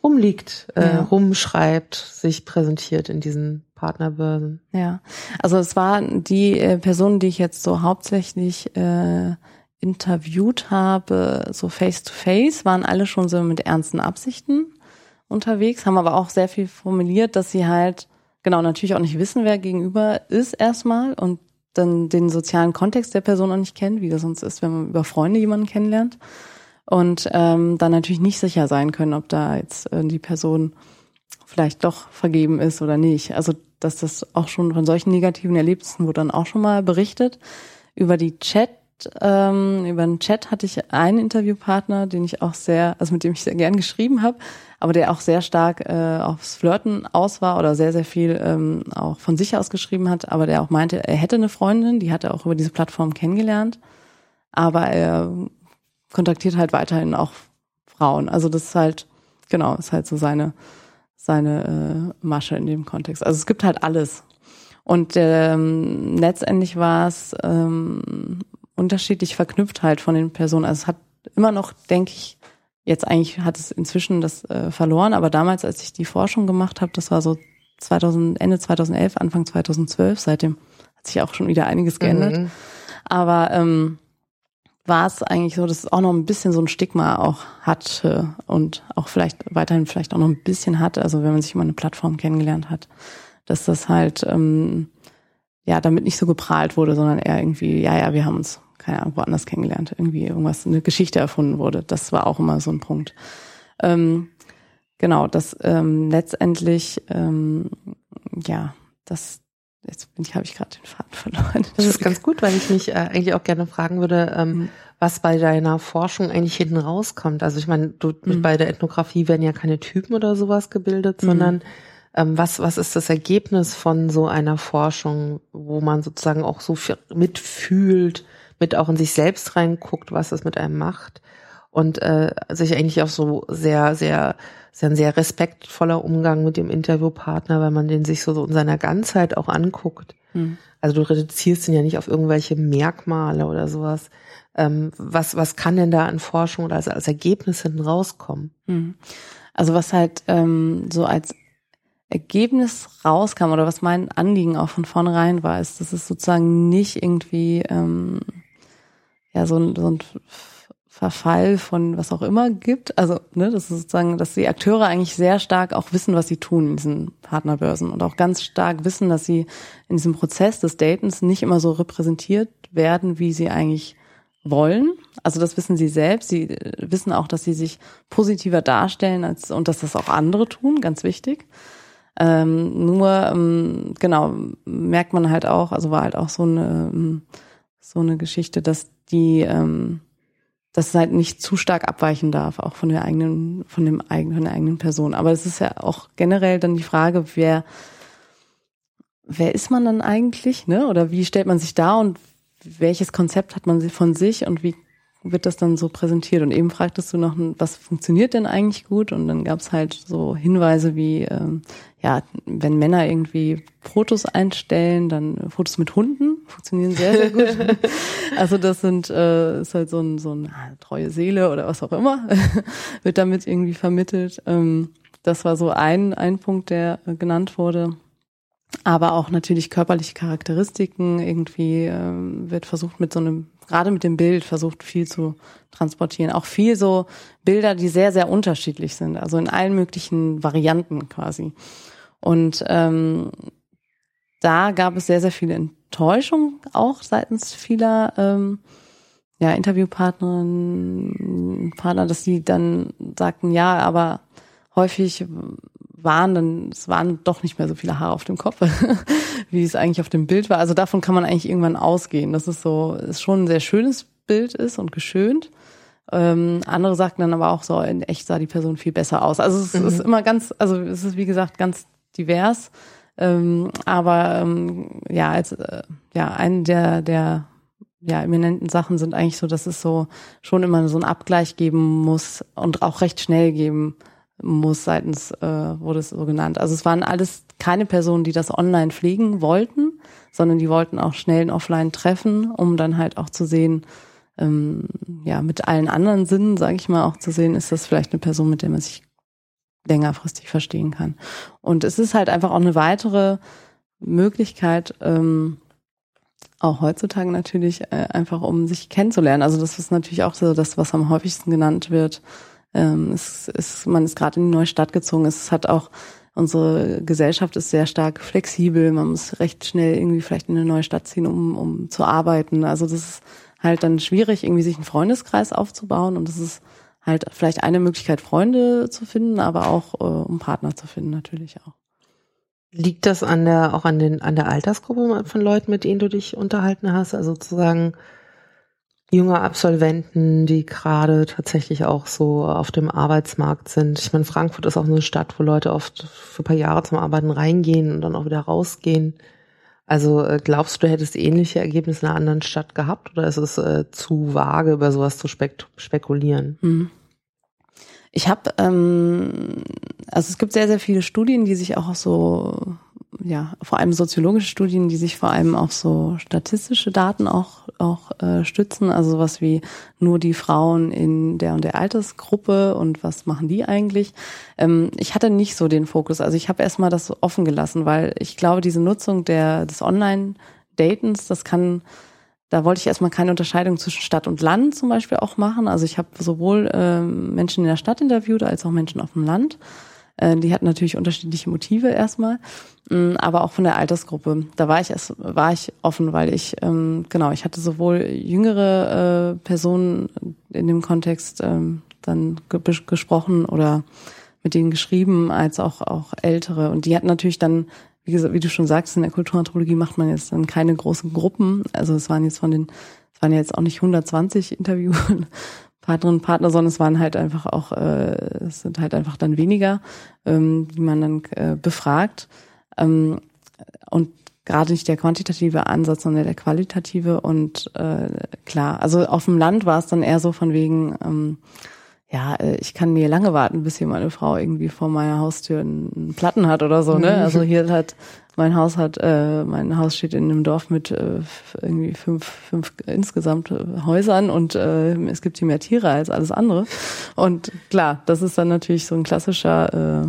rumliegt, äh, ja. rumschreibt, sich präsentiert in diesen Partnerbörsen? Ja, also es war die äh, Personen, die ich jetzt so hauptsächlich äh, interviewt habe, so face to face, waren alle schon so mit ernsten Absichten unterwegs, haben aber auch sehr viel formuliert, dass sie halt genau natürlich auch nicht wissen, wer gegenüber ist erstmal und dann den sozialen Kontext der Person auch nicht kennt, wie das sonst ist, wenn man über Freunde jemanden kennenlernt. Und ähm, dann natürlich nicht sicher sein können, ob da jetzt äh, die Person vielleicht doch vergeben ist oder nicht. Also dass das auch schon von solchen negativen Erlebnissen wurde dann auch schon mal berichtet. Über die Chat ähm, über den Chat hatte ich einen Interviewpartner, den ich auch sehr, also mit dem ich sehr gern geschrieben habe, aber der auch sehr stark äh, aufs Flirten aus war oder sehr, sehr viel ähm, auch von sich aus geschrieben hat, aber der auch meinte, er hätte eine Freundin, die hat er auch über diese Plattform kennengelernt, aber er kontaktiert halt weiterhin auch Frauen. Also das ist halt, genau, ist halt so seine, seine äh, Masche in dem Kontext. Also es gibt halt alles. Und ähm, letztendlich war es ähm, unterschiedlich verknüpft halt von den Personen. Also es hat immer noch, denke ich, jetzt eigentlich hat es inzwischen das äh, verloren, aber damals, als ich die Forschung gemacht habe, das war so 2000, Ende 2011, Anfang 2012, seitdem hat sich auch schon wieder einiges geändert. Mhm. Aber ähm, war es eigentlich so, dass es auch noch ein bisschen so ein Stigma auch hatte und auch vielleicht weiterhin vielleicht auch noch ein bisschen hat, also wenn man sich mal eine Plattform kennengelernt hat, dass das halt ähm, ja damit nicht so geprahlt wurde, sondern eher irgendwie, ja, ja, wir haben uns, keine Ahnung, woanders kennengelernt, irgendwie irgendwas, eine Geschichte erfunden wurde. Das war auch immer so ein Punkt. Ähm, genau, das ähm, letztendlich, ähm, ja, das Jetzt bin ich, habe ich gerade den Faden verloren. Das ist ganz gut, weil ich mich äh, eigentlich auch gerne fragen würde, ähm, mhm. was bei deiner Forschung eigentlich hinten rauskommt. Also ich meine, du mhm. bei der Ethnographie werden ja keine Typen oder sowas gebildet, mhm. sondern ähm, was, was ist das Ergebnis von so einer Forschung, wo man sozusagen auch so mitfühlt, mit auch in sich selbst reinguckt, was das mit einem macht und äh, sich eigentlich auch so sehr, sehr ja ein sehr respektvoller Umgang mit dem Interviewpartner, weil man den sich so, so in seiner Ganzheit auch anguckt. Mhm. Also du reduzierst ihn ja nicht auf irgendwelche Merkmale oder sowas. Ähm, was, was kann denn da an Forschung oder als, als Ergebnis hinten rauskommen? Mhm. Also was halt ähm, so als Ergebnis rauskam oder was mein Anliegen auch von vornherein war, ist, dass es sozusagen nicht irgendwie ähm, ja so ein, so ein Verfall von was auch immer gibt. Also, ne, das ist sozusagen, dass die Akteure eigentlich sehr stark auch wissen, was sie tun in diesen Partnerbörsen und auch ganz stark wissen, dass sie in diesem Prozess des Datens nicht immer so repräsentiert werden, wie sie eigentlich wollen. Also das wissen sie selbst. Sie äh, wissen auch, dass sie sich positiver darstellen als und dass das auch andere tun, ganz wichtig. Ähm, nur ähm, genau merkt man halt auch, also war halt auch so eine ähm, so eine Geschichte, dass die ähm, dass es halt nicht zu stark abweichen darf, auch von der eigenen, von dem eigenen, von der eigenen Person. Aber es ist ja auch generell dann die Frage, wer, wer ist man dann eigentlich, ne? Oder wie stellt man sich da und welches Konzept hat man von sich und wie wird das dann so präsentiert. Und eben fragtest du noch, was funktioniert denn eigentlich gut? Und dann gab es halt so Hinweise wie, ähm, ja, wenn Männer irgendwie Fotos einstellen, dann Fotos mit Hunden funktionieren sehr, sehr gut. also das sind, äh, ist halt so ein, so ein ah, treue Seele oder was auch immer, wird damit irgendwie vermittelt. Ähm, das war so ein, ein Punkt, der äh, genannt wurde aber auch natürlich körperliche Charakteristiken. Irgendwie äh, wird versucht mit so einem, gerade mit dem Bild versucht viel zu transportieren. Auch viel so Bilder, die sehr, sehr unterschiedlich sind, also in allen möglichen Varianten quasi. Und ähm, da gab es sehr, sehr viele Enttäuschung auch seitens vieler ähm, ja, Interviewpartnerinnen, Partner, dass sie dann sagten, ja, aber häufig waren, dann es waren doch nicht mehr so viele Haare auf dem Kopf, wie es eigentlich auf dem Bild war. Also davon kann man eigentlich irgendwann ausgehen, dass es so ist schon ein sehr schönes Bild ist und geschönt. Ähm, andere sagten dann aber auch so, in echt sah die Person viel besser aus. Also es mhm. ist immer ganz, also es ist wie gesagt ganz divers. Ähm, aber ähm, ja, als äh, ja, eine der der ja, eminenten Sachen sind eigentlich so, dass es so schon immer so einen Abgleich geben muss und auch recht schnell geben muss seitens, äh, wurde es so genannt. Also es waren alles keine Personen, die das online pflegen wollten, sondern die wollten auch schnell ein Offline-Treffen, um dann halt auch zu sehen, ähm, ja, mit allen anderen Sinnen, sage ich mal, auch zu sehen, ist das vielleicht eine Person, mit der man sich längerfristig verstehen kann. Und es ist halt einfach auch eine weitere Möglichkeit, ähm, auch heutzutage natürlich äh, einfach, um sich kennenzulernen. Also das ist natürlich auch so das, was am häufigsten genannt wird, ähm, es ist, man ist gerade in die neue Stadt gezogen. Es hat auch unsere Gesellschaft ist sehr stark flexibel. Man muss recht schnell irgendwie vielleicht in eine neue Stadt ziehen, um, um zu arbeiten. Also das ist halt dann schwierig, irgendwie sich einen Freundeskreis aufzubauen. Und das ist halt vielleicht eine Möglichkeit, Freunde zu finden, aber auch äh, um Partner zu finden natürlich auch. Liegt das an der auch an den an der Altersgruppe von Leuten, mit denen du dich unterhalten hast? Also sozusagen junge Absolventen, die gerade tatsächlich auch so auf dem Arbeitsmarkt sind. Ich meine, Frankfurt ist auch eine Stadt, wo Leute oft für ein paar Jahre zum Arbeiten reingehen und dann auch wieder rausgehen. Also äh, glaubst du, du hättest ähnliche Ergebnisse in einer anderen Stadt gehabt oder ist es äh, zu vage, über sowas zu spek spekulieren? Mhm. Ich habe, ähm, also es gibt sehr, sehr viele Studien, die sich auch so ja, vor allem soziologische Studien, die sich vor allem auf so statistische Daten auch, auch äh, stützen, also sowas wie nur die Frauen in der und der Altersgruppe und was machen die eigentlich. Ähm, ich hatte nicht so den Fokus, also ich habe erstmal das offen gelassen, weil ich glaube, diese Nutzung der, des Online-Datens, das kann da wollte ich erstmal keine Unterscheidung zwischen Stadt und Land zum Beispiel auch machen. Also ich habe sowohl äh, Menschen in der Stadt interviewt als auch Menschen auf dem Land. Äh, die hatten natürlich unterschiedliche Motive erstmal, mm, aber auch von der Altersgruppe. Da war ich erst, war ich offen, weil ich ähm, genau, ich hatte sowohl jüngere äh, Personen in dem Kontext ähm, dann ge gesprochen oder mit denen geschrieben, als auch auch ältere. Und die hatten natürlich dann wie gesagt, wie du schon sagst, in der Kulturanthropologie macht man jetzt dann keine großen Gruppen. Also es waren jetzt von den, es waren jetzt auch nicht 120 Interviewpartnerinnen und Partner, sondern es waren halt einfach auch, äh, es sind halt einfach dann weniger, ähm, die man dann äh, befragt. Ähm, und gerade nicht der quantitative Ansatz, sondern der qualitative. Und äh, klar, also auf dem Land war es dann eher so von wegen, ähm, ja, äh, ich kann mir lange warten, bis hier meine Frau irgendwie vor meiner Haustür einen Platten hat oder so, ne? Mhm. Also hier hat mein Haus hat, äh, mein Haus steht in einem Dorf mit äh, irgendwie fünf, fünf insgesamt äh, Häusern und äh, es gibt hier mehr Tiere als alles andere. Und klar, das ist dann natürlich so ein klassischer, äh,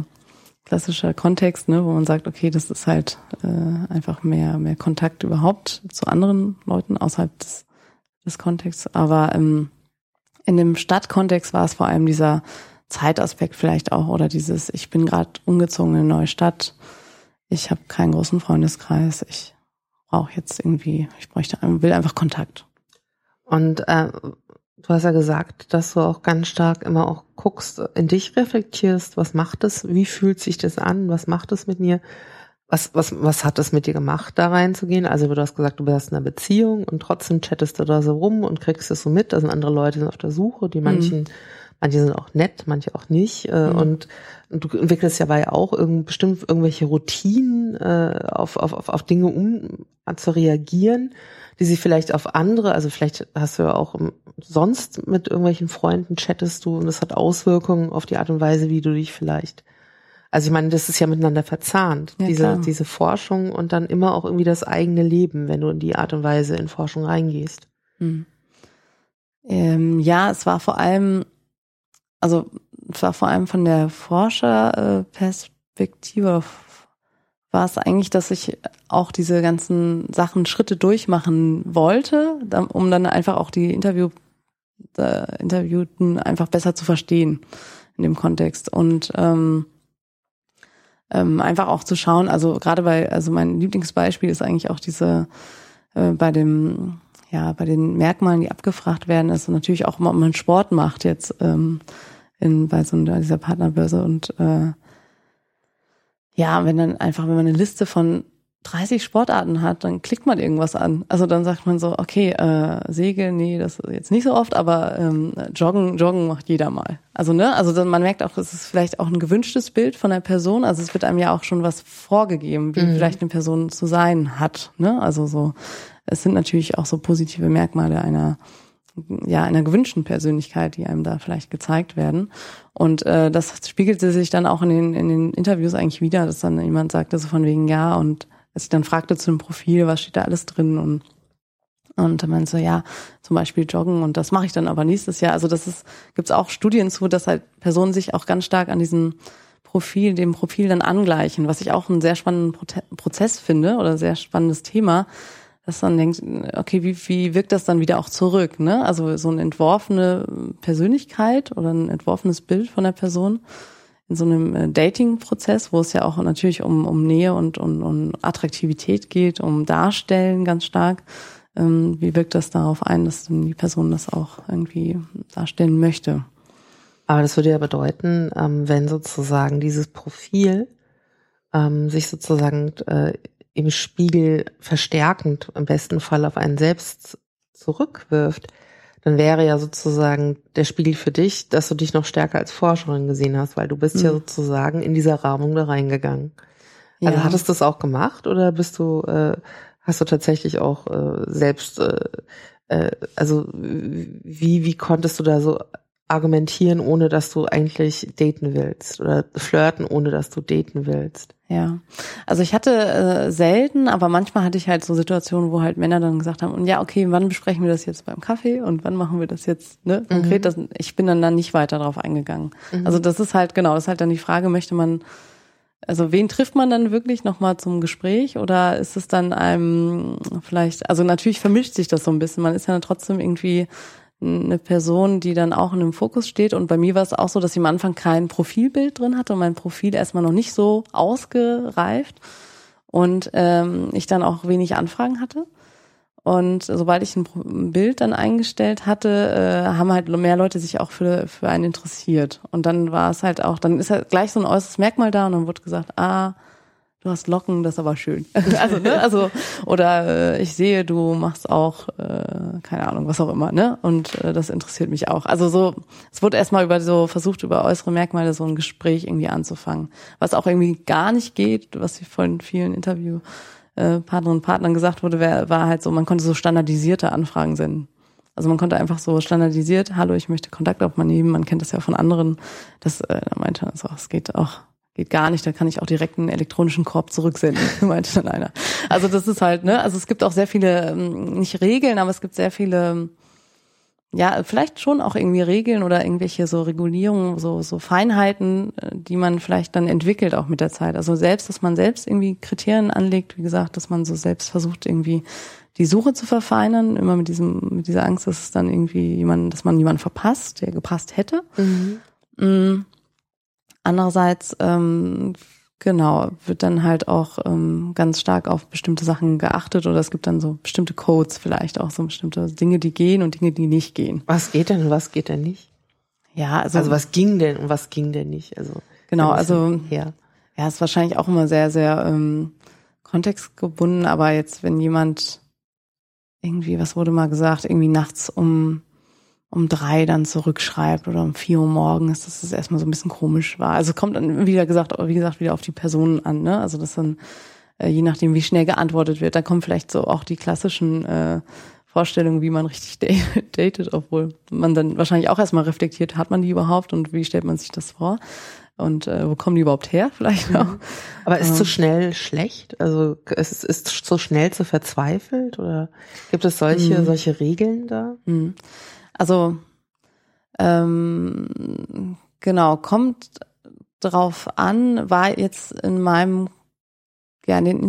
klassischer Kontext, ne, wo man sagt, okay, das ist halt äh, einfach mehr, mehr Kontakt überhaupt zu anderen Leuten außerhalb des, des Kontexts. Aber ähm, in dem Stadtkontext war es vor allem dieser Zeitaspekt vielleicht auch oder dieses, ich bin gerade umgezogen in eine neue Stadt, ich habe keinen großen Freundeskreis, ich brauche jetzt irgendwie, ich bräuchte, will einfach Kontakt. Und äh, du hast ja gesagt, dass du auch ganz stark immer auch guckst, in dich reflektierst, was macht es, wie fühlt sich das an, was macht es mit mir? Was, was, was hat es mit dir gemacht, da reinzugehen? Also du hast gesagt, du bist in einer Beziehung und trotzdem chattest du da so rum und kriegst es so mit. Da sind andere Leute sind auf der Suche, die manchen, mhm. Manche sind auch nett, manche auch nicht. Äh, mhm. Und, und du entwickelst ja bei auch irgend, bestimmt irgendwelche Routinen, äh, auf, auf, auf, auf Dinge um zu reagieren, die sie vielleicht auf andere, also vielleicht hast du ja auch sonst mit irgendwelchen Freunden chattest du und das hat Auswirkungen auf die Art und Weise, wie du dich vielleicht also ich meine, das ist ja miteinander verzahnt, ja, diese, diese Forschung und dann immer auch irgendwie das eigene Leben, wenn du in die Art und Weise in Forschung reingehst. Hm. Ähm, ja, es war vor allem, also es war vor allem von der Forscherperspektive, war es eigentlich, dass ich auch diese ganzen Sachen Schritte durchmachen wollte, um dann einfach auch die Interview, Interviewten einfach besser zu verstehen in dem Kontext. Und ähm, ähm, einfach auch zu schauen, also gerade bei, also mein Lieblingsbeispiel ist eigentlich auch diese äh, bei dem, ja, bei den Merkmalen, die abgefragt werden, ist natürlich auch ob man Sport macht jetzt ähm, in, bei so einer, dieser Partnerbörse und äh, ja, wenn dann einfach, wenn man eine Liste von 30 Sportarten hat, dann klickt man irgendwas an. Also dann sagt man so, okay, äh, Segel, nee, das ist jetzt nicht so oft, aber ähm, Joggen, Joggen macht jeder mal. Also ne, also dann, man merkt auch, es ist vielleicht auch ein gewünschtes Bild von der Person. Also es wird einem ja auch schon was vorgegeben, wie mhm. vielleicht eine Person zu sein hat. Ne, also so, es sind natürlich auch so positive Merkmale einer ja einer gewünschten Persönlichkeit, die einem da vielleicht gezeigt werden. Und äh, das spiegelte sich dann auch in den in den Interviews eigentlich wieder, dass dann jemand sagte so von wegen ja und als ich dann fragte zu dem Profil, was steht da alles drin und und meinte so, ja, zum Beispiel joggen und das mache ich dann aber nächstes Jahr. Also das ist, gibt's auch Studien zu, dass halt Personen sich auch ganz stark an diesem Profil, dem Profil dann angleichen, was ich auch einen sehr spannenden Prozess finde oder sehr spannendes Thema, dass man denkt, okay, wie, wie wirkt das dann wieder auch zurück, ne? Also so eine entworfene Persönlichkeit oder ein entworfenes Bild von der Person in so einem äh, Dating-Prozess, wo es ja auch natürlich um, um Nähe und um, um Attraktivität geht, um Darstellen ganz stark. Ähm, wie wirkt das darauf ein, dass dann die Person das auch irgendwie darstellen möchte? Aber das würde ja bedeuten, ähm, wenn sozusagen dieses Profil ähm, sich sozusagen äh, im Spiegel verstärkend im besten Fall auf einen selbst zurückwirft, dann wäre ja sozusagen der Spiegel für dich, dass du dich noch stärker als Forscherin gesehen hast, weil du bist mhm. ja sozusagen in dieser Rahmung da reingegangen. Also ja. hattest du das auch gemacht oder bist du, äh, hast du tatsächlich auch äh, selbst, äh, äh, also wie, wie konntest du da so argumentieren, ohne dass du eigentlich daten willst oder flirten, ohne dass du daten willst? Ja, also ich hatte äh, selten, aber manchmal hatte ich halt so Situationen, wo halt Männer dann gesagt haben, und ja, okay, wann besprechen wir das jetzt beim Kaffee und wann machen wir das jetzt, ne, konkret, mhm. das, ich bin dann dann nicht weiter drauf eingegangen. Mhm. Also das ist halt, genau, das ist halt dann die Frage, möchte man also wen trifft man dann wirklich nochmal zum Gespräch oder ist es dann einem vielleicht, also natürlich vermischt sich das so ein bisschen. Man ist ja trotzdem irgendwie eine Person, die dann auch in dem Fokus steht. Und bei mir war es auch so, dass ich am Anfang kein Profilbild drin hatte und mein Profil erstmal noch nicht so ausgereift und ähm, ich dann auch wenig Anfragen hatte. Und sobald ich ein Bild dann eingestellt hatte, äh, haben halt mehr Leute sich auch für, für einen interessiert. Und dann war es halt auch, dann ist halt gleich so ein äußeres Merkmal da und dann wurde gesagt, ah, du hast Locken, das ist aber schön. also, ne, also, oder äh, ich sehe, du machst auch, äh, keine Ahnung, was auch immer, ne? Und äh, das interessiert mich auch. Also so, es wurde erstmal über so versucht, über äußere Merkmale so ein Gespräch irgendwie anzufangen. Was auch irgendwie gar nicht geht, was von vielen Interview äh, und Partnern gesagt wurde, wär, war halt so, man konnte so standardisierte Anfragen senden. Also man konnte einfach so standardisiert, hallo, ich möchte Kontakt aufnehmen, man kennt das ja von anderen. Das äh, meinte also, es geht auch geht gar nicht, da kann ich auch direkt einen elektronischen Korb zurücksenden, meinte dann einer. Also das ist halt, ne, also es gibt auch sehr viele, ähm, nicht Regeln, aber es gibt sehr viele ja, vielleicht schon auch irgendwie Regeln oder irgendwelche so Regulierungen, so, so Feinheiten, äh, die man vielleicht dann entwickelt auch mit der Zeit. Also selbst, dass man selbst irgendwie Kriterien anlegt, wie gesagt, dass man so selbst versucht irgendwie die Suche zu verfeinern, immer mit diesem, mit dieser Angst, dass es dann irgendwie jemand, dass man jemanden verpasst, der gepasst hätte. Mhm. Mm. Andererseits ähm, Genau, wird dann halt auch ähm, ganz stark auf bestimmte Sachen geachtet oder es gibt dann so bestimmte Codes vielleicht auch, so bestimmte Dinge, die gehen und Dinge, die nicht gehen. Was geht denn und was geht denn nicht? Ja, also, also was ging denn und was ging denn nicht? Also genau, also her. ja, ist wahrscheinlich auch immer sehr, sehr ähm, kontextgebunden, aber jetzt, wenn jemand irgendwie, was wurde mal gesagt, irgendwie nachts um um drei dann zurückschreibt oder um vier Uhr morgens, dass das erstmal so ein bisschen komisch war. Also kommt dann, wie gesagt, wie gesagt, wieder auf die Person an, ne? Also das dann, äh, je nachdem, wie schnell geantwortet wird, da kommen vielleicht so auch die klassischen äh, Vorstellungen, wie man richtig datet, obwohl man dann wahrscheinlich auch erstmal reflektiert, hat man die überhaupt und wie stellt man sich das vor? Und äh, wo kommen die überhaupt her? Vielleicht mhm. auch. Aber ist ähm. zu schnell schlecht? Also ist, ist zu schnell zu verzweifelt? Oder gibt es solche, mhm. solche Regeln da? Mhm. Also ähm, genau, kommt drauf an, war jetzt in meinem, ja, in den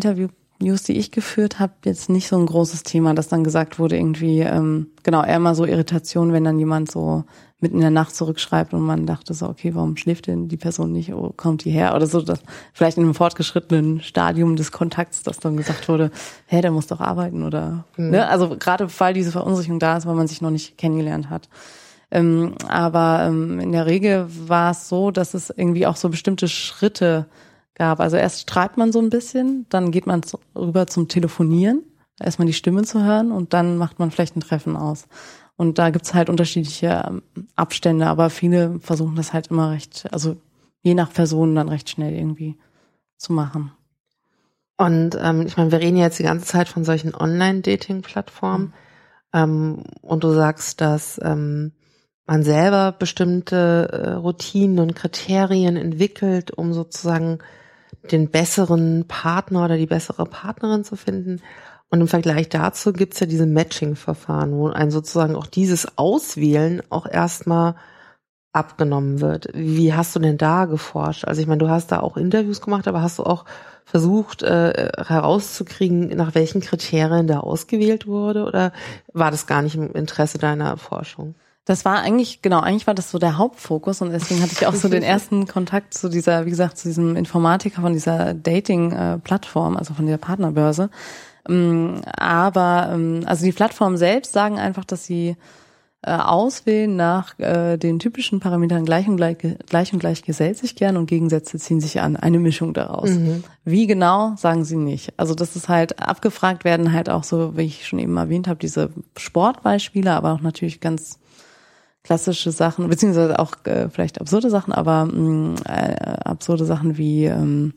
Interviews, die ich geführt habe, jetzt nicht so ein großes Thema, dass dann gesagt wurde, irgendwie, ähm, genau, eher mal so Irritation, wenn dann jemand so mitten in der Nacht zurückschreibt und man dachte so, okay, warum schläft denn die Person nicht, oh, kommt die her? Oder so, dass vielleicht in einem fortgeschrittenen Stadium des Kontakts, dass dann gesagt wurde, hä, der muss doch arbeiten oder, mhm. ne? Also gerade weil diese Verunsicherung da ist, weil man sich noch nicht kennengelernt hat. Ähm, aber ähm, in der Regel war es so, dass es irgendwie auch so bestimmte Schritte gab. Also erst schreibt man so ein bisschen, dann geht man zu, rüber zum Telefonieren, erstmal die Stimme zu hören und dann macht man vielleicht ein Treffen aus. Und da gibt's halt unterschiedliche ähm, Abstände, aber viele versuchen das halt immer recht, also je nach Person dann recht schnell irgendwie zu machen. Und ähm, ich meine, wir reden jetzt die ganze Zeit von solchen Online-Dating-Plattformen. Mhm. Ähm, und du sagst, dass ähm, man selber bestimmte äh, Routinen und Kriterien entwickelt, um sozusagen den besseren Partner oder die bessere Partnerin zu finden. Und im Vergleich dazu gibt's ja diese Matching-Verfahren, wo ein sozusagen auch dieses Auswählen auch erstmal abgenommen wird. Wie hast du denn da geforscht? Also ich meine, du hast da auch Interviews gemacht, aber hast du auch versucht äh, herauszukriegen, nach welchen Kriterien da ausgewählt wurde? Oder war das gar nicht im Interesse deiner Forschung? Das war eigentlich, genau, eigentlich war das so der Hauptfokus und deswegen hatte ich auch so den ersten Kontakt zu dieser, wie gesagt, zu diesem Informatiker von dieser Dating-Plattform, also von der Partnerbörse, ähm, aber ähm, also die Plattformen selbst sagen einfach, dass sie äh, auswählen nach äh, den typischen Parametern gleich und gleich, gleich und gleich gesellt sich gern und Gegensätze ziehen sich an. Eine Mischung daraus. Mhm. Wie genau, sagen sie nicht. Also das ist halt, abgefragt werden halt auch so, wie ich schon eben erwähnt habe, diese Sportbeispiele, aber auch natürlich ganz klassische Sachen, beziehungsweise auch äh, vielleicht absurde Sachen, aber mh, mm, äh, absurde Sachen wie ähm,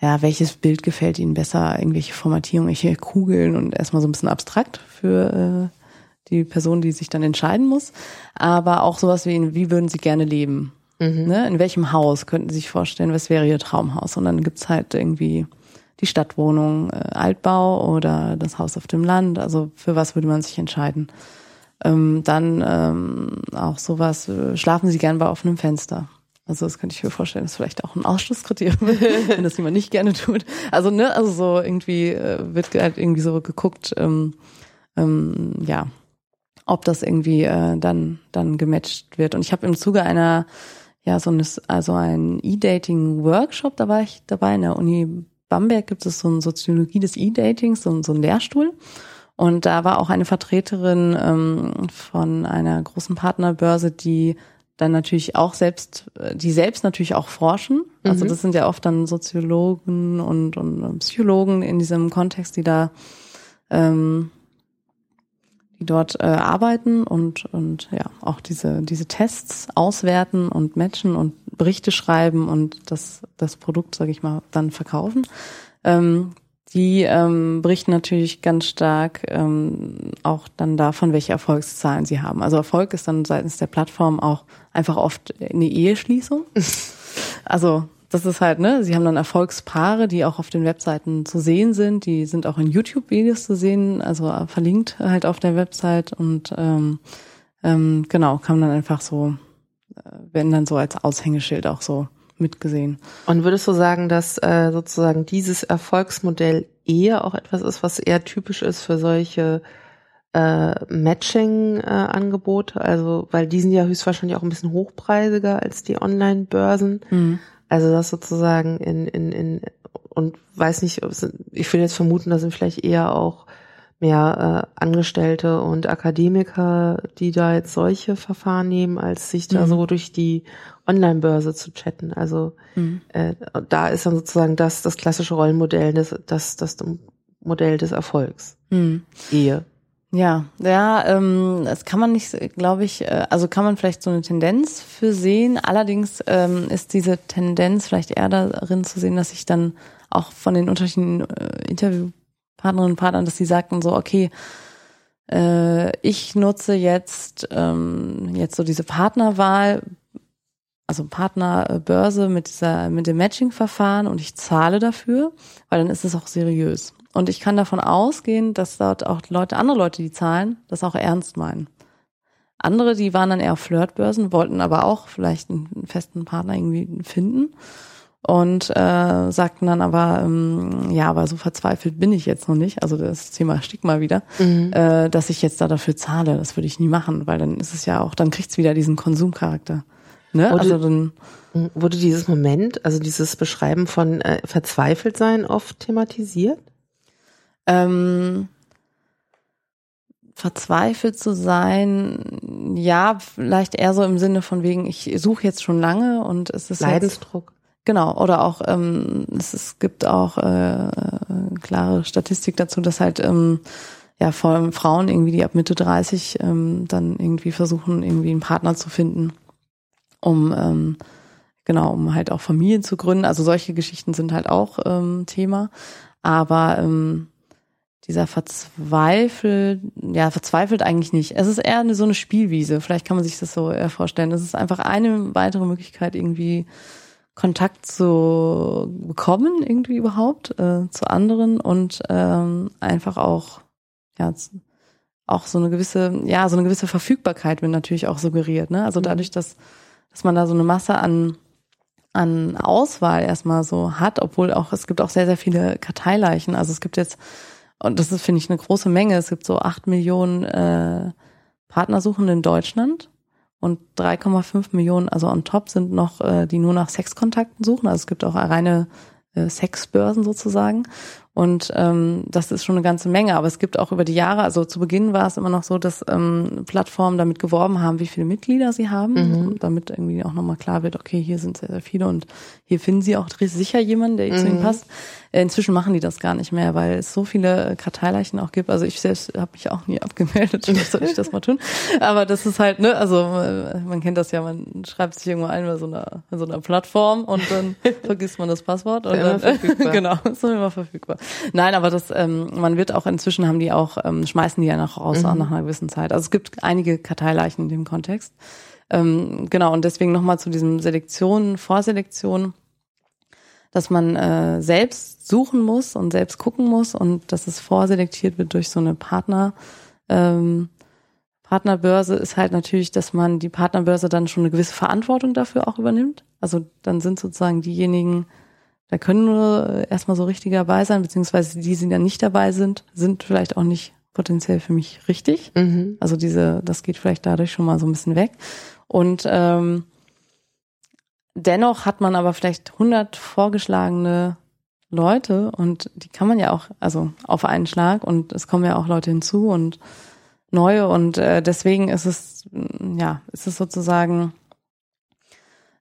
ja, welches Bild gefällt Ihnen besser, irgendwelche Formatierungen, welche Kugeln und erstmal so ein bisschen abstrakt für äh, die Person, die sich dann entscheiden muss. Aber auch sowas wie, wie würden Sie gerne leben? Mhm. Ne? In welchem Haus könnten Sie sich vorstellen, was wäre Ihr Traumhaus? Und dann gibt's halt irgendwie die Stadtwohnung, äh, Altbau oder das Haus auf dem Land. Also für was würde man sich entscheiden? Ähm, dann ähm, auch sowas, äh, schlafen Sie gern bei offenem Fenster. Also das könnte ich mir vorstellen, ist vielleicht auch ein Ausschlusskriterium, wenn das jemand nicht gerne tut. Also ne, also so irgendwie äh, wird halt irgendwie so geguckt, ähm, ähm, ja, ob das irgendwie äh, dann dann gematcht wird. Und ich habe im Zuge einer ja so eines also ein E-Dating-Workshop, da war ich dabei in der Uni Bamberg gibt es so eine Soziologie des E-Datings, so, so ein Lehrstuhl. Und da war auch eine Vertreterin ähm, von einer großen Partnerbörse, die dann natürlich auch selbst, die selbst natürlich auch forschen. Also mhm. das sind ja oft dann Soziologen und, und Psychologen in diesem Kontext, die da, ähm, die dort äh, arbeiten und und ja auch diese diese Tests auswerten und matchen und Berichte schreiben und das das Produkt, sage ich mal, dann verkaufen. Ähm, die ähm, berichten natürlich ganz stark ähm, auch dann davon, welche Erfolgszahlen sie haben. Also Erfolg ist dann seitens der Plattform auch einfach oft eine Eheschließung. also das ist halt, ne, sie haben dann Erfolgspaare, die auch auf den Webseiten zu sehen sind, die sind auch in YouTube-Videos zu sehen, also verlinkt halt auf der Website und ähm, ähm, genau, kann man dann einfach so, äh, werden dann so als Aushängeschild auch so mitgesehen. Und würdest du sagen, dass äh, sozusagen dieses Erfolgsmodell eher auch etwas ist, was eher typisch ist für solche äh, Matching-Angebote? Äh, also, weil die sind ja höchstwahrscheinlich auch ein bisschen hochpreisiger als die Online-Börsen. Mhm. Also das sozusagen in, in, in und weiß nicht, ich würde jetzt vermuten, da sind vielleicht eher auch mehr äh, Angestellte und Akademiker, die da jetzt solche Verfahren nehmen, als sich da mhm. so durch die Online-Börse zu chatten. Also mhm. äh, da ist dann sozusagen das das klassische Rollenmodell, das das das Modell des Erfolgs. Mhm. Ehe. Ja, ja, ähm, das kann man nicht, glaube ich, äh, also kann man vielleicht so eine Tendenz für sehen. Allerdings ähm, ist diese Tendenz vielleicht eher darin zu sehen, dass sich dann auch von den unterschiedlichen äh, Interviewpartnerinnen und Partnern, dass sie sagten so, okay, äh, ich nutze jetzt ähm, jetzt so diese Partnerwahl also Partnerbörse mit dieser, mit dem Matching-Verfahren und ich zahle dafür, weil dann ist es auch seriös. Und ich kann davon ausgehen, dass dort auch Leute, andere Leute, die zahlen, das auch ernst meinen. Andere, die waren dann eher auf Flirtbörsen, wollten aber auch vielleicht einen festen Partner irgendwie finden und äh, sagten dann aber, ähm, ja, aber so verzweifelt bin ich jetzt noch nicht, also das Thema Stigma wieder, mhm. äh, dass ich jetzt da dafür zahle. Das würde ich nie machen, weil dann ist es ja auch, dann kriegt's wieder diesen Konsumcharakter. Ne? Wurde, also dann wurde dieses Moment, also dieses Beschreiben von äh, verzweifelt sein oft thematisiert? Ähm, verzweifelt zu sein, ja, vielleicht eher so im Sinne von wegen, ich suche jetzt schon lange und es ist Leidensdruck. Genau, oder auch ähm, es, es gibt auch äh, klare Statistik dazu, dass halt ähm, ja vor allem Frauen irgendwie, die ab Mitte 30 ähm, dann irgendwie versuchen, irgendwie einen Partner zu finden um ähm, genau, um halt auch Familien zu gründen. Also solche Geschichten sind halt auch ähm, Thema. Aber ähm, dieser verzweifelt, ja, verzweifelt eigentlich nicht. Es ist eher eine, so eine Spielwiese. Vielleicht kann man sich das so eher vorstellen. Es ist einfach eine weitere Möglichkeit, irgendwie Kontakt zu bekommen, irgendwie überhaupt, äh, zu anderen und ähm, einfach auch, ja, auch so eine gewisse, ja, so eine gewisse Verfügbarkeit wird natürlich auch suggeriert. Ne? Also mhm. dadurch, dass dass man da so eine Masse an an Auswahl erstmal so hat, obwohl auch es gibt auch sehr sehr viele Karteileichen. Also es gibt jetzt und das ist finde ich eine große Menge. Es gibt so acht Millionen äh, Partnersuchende in Deutschland und 3,5 Millionen, also on top sind noch äh, die nur nach Sexkontakten suchen. Also es gibt auch reine äh, Sexbörsen sozusagen. Und ähm, das ist schon eine ganze Menge. Aber es gibt auch über die Jahre, also zu Beginn war es immer noch so, dass ähm, Plattformen damit geworben haben, wie viele Mitglieder sie haben, mhm. damit irgendwie auch nochmal klar wird, okay, hier sind sehr, sehr viele und hier finden sie auch sicher jemanden, der mhm. zu ihnen passt. Äh, inzwischen machen die das gar nicht mehr, weil es so viele Karteileichen auch gibt. Also ich selbst habe mich auch nie abgemeldet, vielleicht soll ich das mal tun. Aber das ist halt, ne, also äh, man kennt das ja, man schreibt sich irgendwo ein bei so einer, so einer Plattform und dann vergisst man das Passwort und dann, genau, ist dann immer verfügbar. Nein, aber das, ähm, man wird auch inzwischen haben die auch, ähm, schmeißen die ja noch raus, mhm. auch nach einer gewissen Zeit. Also es gibt einige Karteileichen in dem Kontext. Ähm, genau, und deswegen nochmal zu diesem Selektion, Vorselektion, dass man äh, selbst suchen muss und selbst gucken muss und dass es vorselektiert wird durch so eine Partner, ähm, Partnerbörse ist halt natürlich, dass man die Partnerbörse dann schon eine gewisse Verantwortung dafür auch übernimmt. Also dann sind sozusagen diejenigen, da können nur erstmal so richtig dabei sein, beziehungsweise die, die dann nicht dabei sind, sind vielleicht auch nicht potenziell für mich richtig. Mhm. Also diese, das geht vielleicht dadurch schon mal so ein bisschen weg. Und ähm, dennoch hat man aber vielleicht 100 vorgeschlagene Leute und die kann man ja auch, also auf einen Schlag und es kommen ja auch Leute hinzu und neue und äh, deswegen ist es, ja, ist es sozusagen,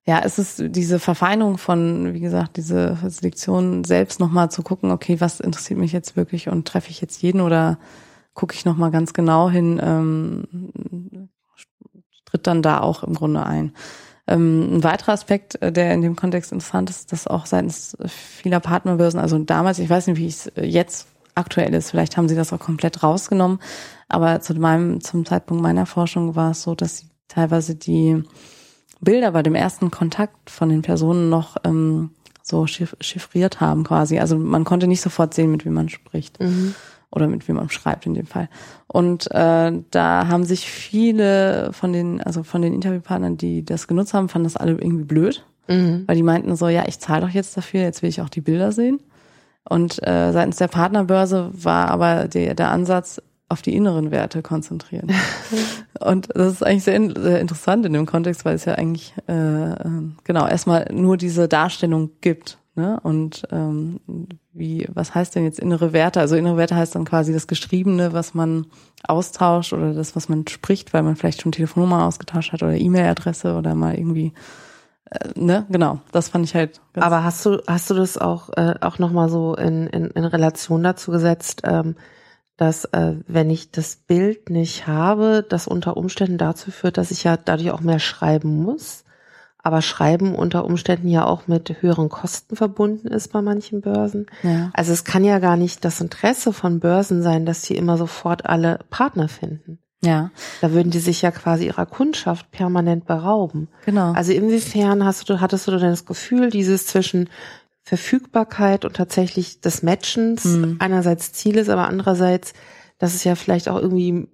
ja, ist es diese Verfeinerung von, wie gesagt, diese Selektion selbst nochmal zu gucken, okay, was interessiert mich jetzt wirklich und treffe ich jetzt jeden oder gucke ich nochmal ganz genau hin, ähm, tritt dann da auch im Grunde ein. Ähm, ein weiterer Aspekt, äh, der in dem Kontext interessant ist, dass auch seitens vieler Partnerbörsen, also damals, ich weiß nicht, wie es jetzt aktuell ist, vielleicht haben sie das auch komplett rausgenommen, aber zu meinem, zum Zeitpunkt meiner Forschung war es so, dass sie teilweise die Bilder bei dem ersten Kontakt von den Personen noch ähm, so chiffriert haben quasi. Also man konnte nicht sofort sehen, mit wem man spricht. Mhm oder mit wem man schreibt in dem Fall. Und äh, da haben sich viele von den, also von den Interviewpartnern, die das genutzt haben, fanden das alle irgendwie blöd, mhm. weil die meinten so, ja, ich zahle doch jetzt dafür, jetzt will ich auch die Bilder sehen. Und äh, seitens der Partnerbörse war aber der, der Ansatz, auf die inneren Werte konzentrieren. und das ist eigentlich sehr, sehr, interessant in dem Kontext, weil es ja eigentlich äh, äh genau erstmal nur diese Darstellung gibt Ne? Und ähm, wie, was heißt denn jetzt innere Werte? Also innere Werte heißt dann quasi das Geschriebene, was man austauscht oder das, was man spricht, weil man vielleicht schon Telefonnummer ausgetauscht hat oder E-Mail-Adresse oder mal irgendwie äh, ne, genau, das fand ich halt. Aber hast du hast du das auch äh, auch noch mal so in, in, in Relation dazu gesetzt, ähm, dass äh, wenn ich das Bild nicht habe, das unter Umständen dazu führt, dass ich ja dadurch auch mehr schreiben muss? aber Schreiben unter Umständen ja auch mit höheren Kosten verbunden ist bei manchen Börsen. Ja. Also es kann ja gar nicht das Interesse von Börsen sein, dass sie immer sofort alle Partner finden. Ja. Da würden die sich ja quasi ihrer Kundschaft permanent berauben. Genau. Also inwiefern hast du, hattest du denn das Gefühl, dieses zwischen Verfügbarkeit und tatsächlich des Matchens mhm. einerseits Ziel ist, aber andererseits, dass es ja vielleicht auch irgendwie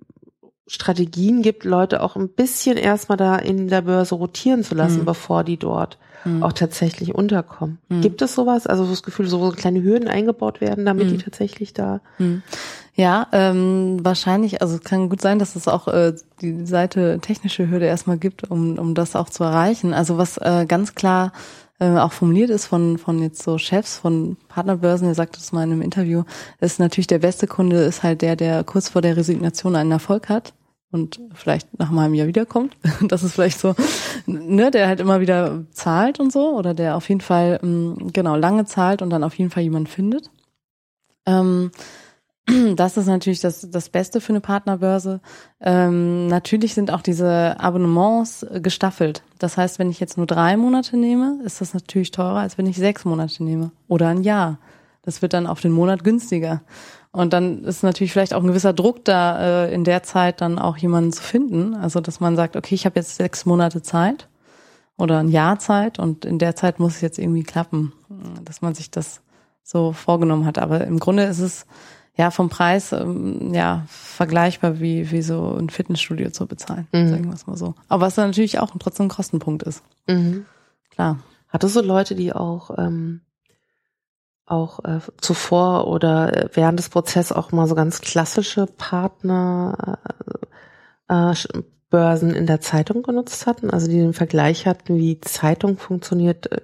Strategien gibt, Leute auch ein bisschen erstmal da in der Börse rotieren zu lassen, mhm. bevor die dort mhm. auch tatsächlich unterkommen. Mhm. Gibt es sowas? Also so das Gefühl, so kleine Hürden eingebaut werden, damit die hm. tatsächlich da. Hm. Ja, ähm, wahrscheinlich, also es kann gut sein, dass es auch äh, die Seite technische Hürde erstmal gibt, um, um das auch zu erreichen. Also was äh, ganz klar äh, auch formuliert ist von, von jetzt so Chefs von Partnerbörsen, er sagte das mal in einem Interview, ist natürlich der beste Kunde ist halt der, der kurz vor der Resignation einen Erfolg hat und vielleicht nach einem Jahr wiederkommt. Das ist vielleicht so, ne, der halt immer wieder zahlt und so, oder der auf jeden Fall, ähm, genau, lange zahlt und dann auf jeden Fall jemand findet. Ähm, das ist natürlich das, das Beste für eine Partnerbörse. Ähm, natürlich sind auch diese Abonnements gestaffelt. Das heißt, wenn ich jetzt nur drei Monate nehme, ist das natürlich teurer, als wenn ich sechs Monate nehme oder ein Jahr. Das wird dann auf den Monat günstiger. Und dann ist natürlich vielleicht auch ein gewisser Druck da, äh, in der Zeit dann auch jemanden zu finden. Also dass man sagt, okay, ich habe jetzt sechs Monate Zeit oder ein Jahr Zeit und in der Zeit muss es jetzt irgendwie klappen, dass man sich das so vorgenommen hat. Aber im Grunde ist es ja vom Preis ähm, ja vergleichbar wie wie so ein Fitnessstudio zu bezahlen, mhm. sagen wir es mal so. Aber was natürlich auch trotzdem ein Kostenpunkt ist. Mhm. Klar. Hattest du Leute, die auch ähm, auch äh, zuvor oder während des Prozesses auch mal so ganz klassische Partner äh, äh, Börsen in der Zeitung genutzt hatten, also die den Vergleich hatten, wie Zeitung funktioniert, äh,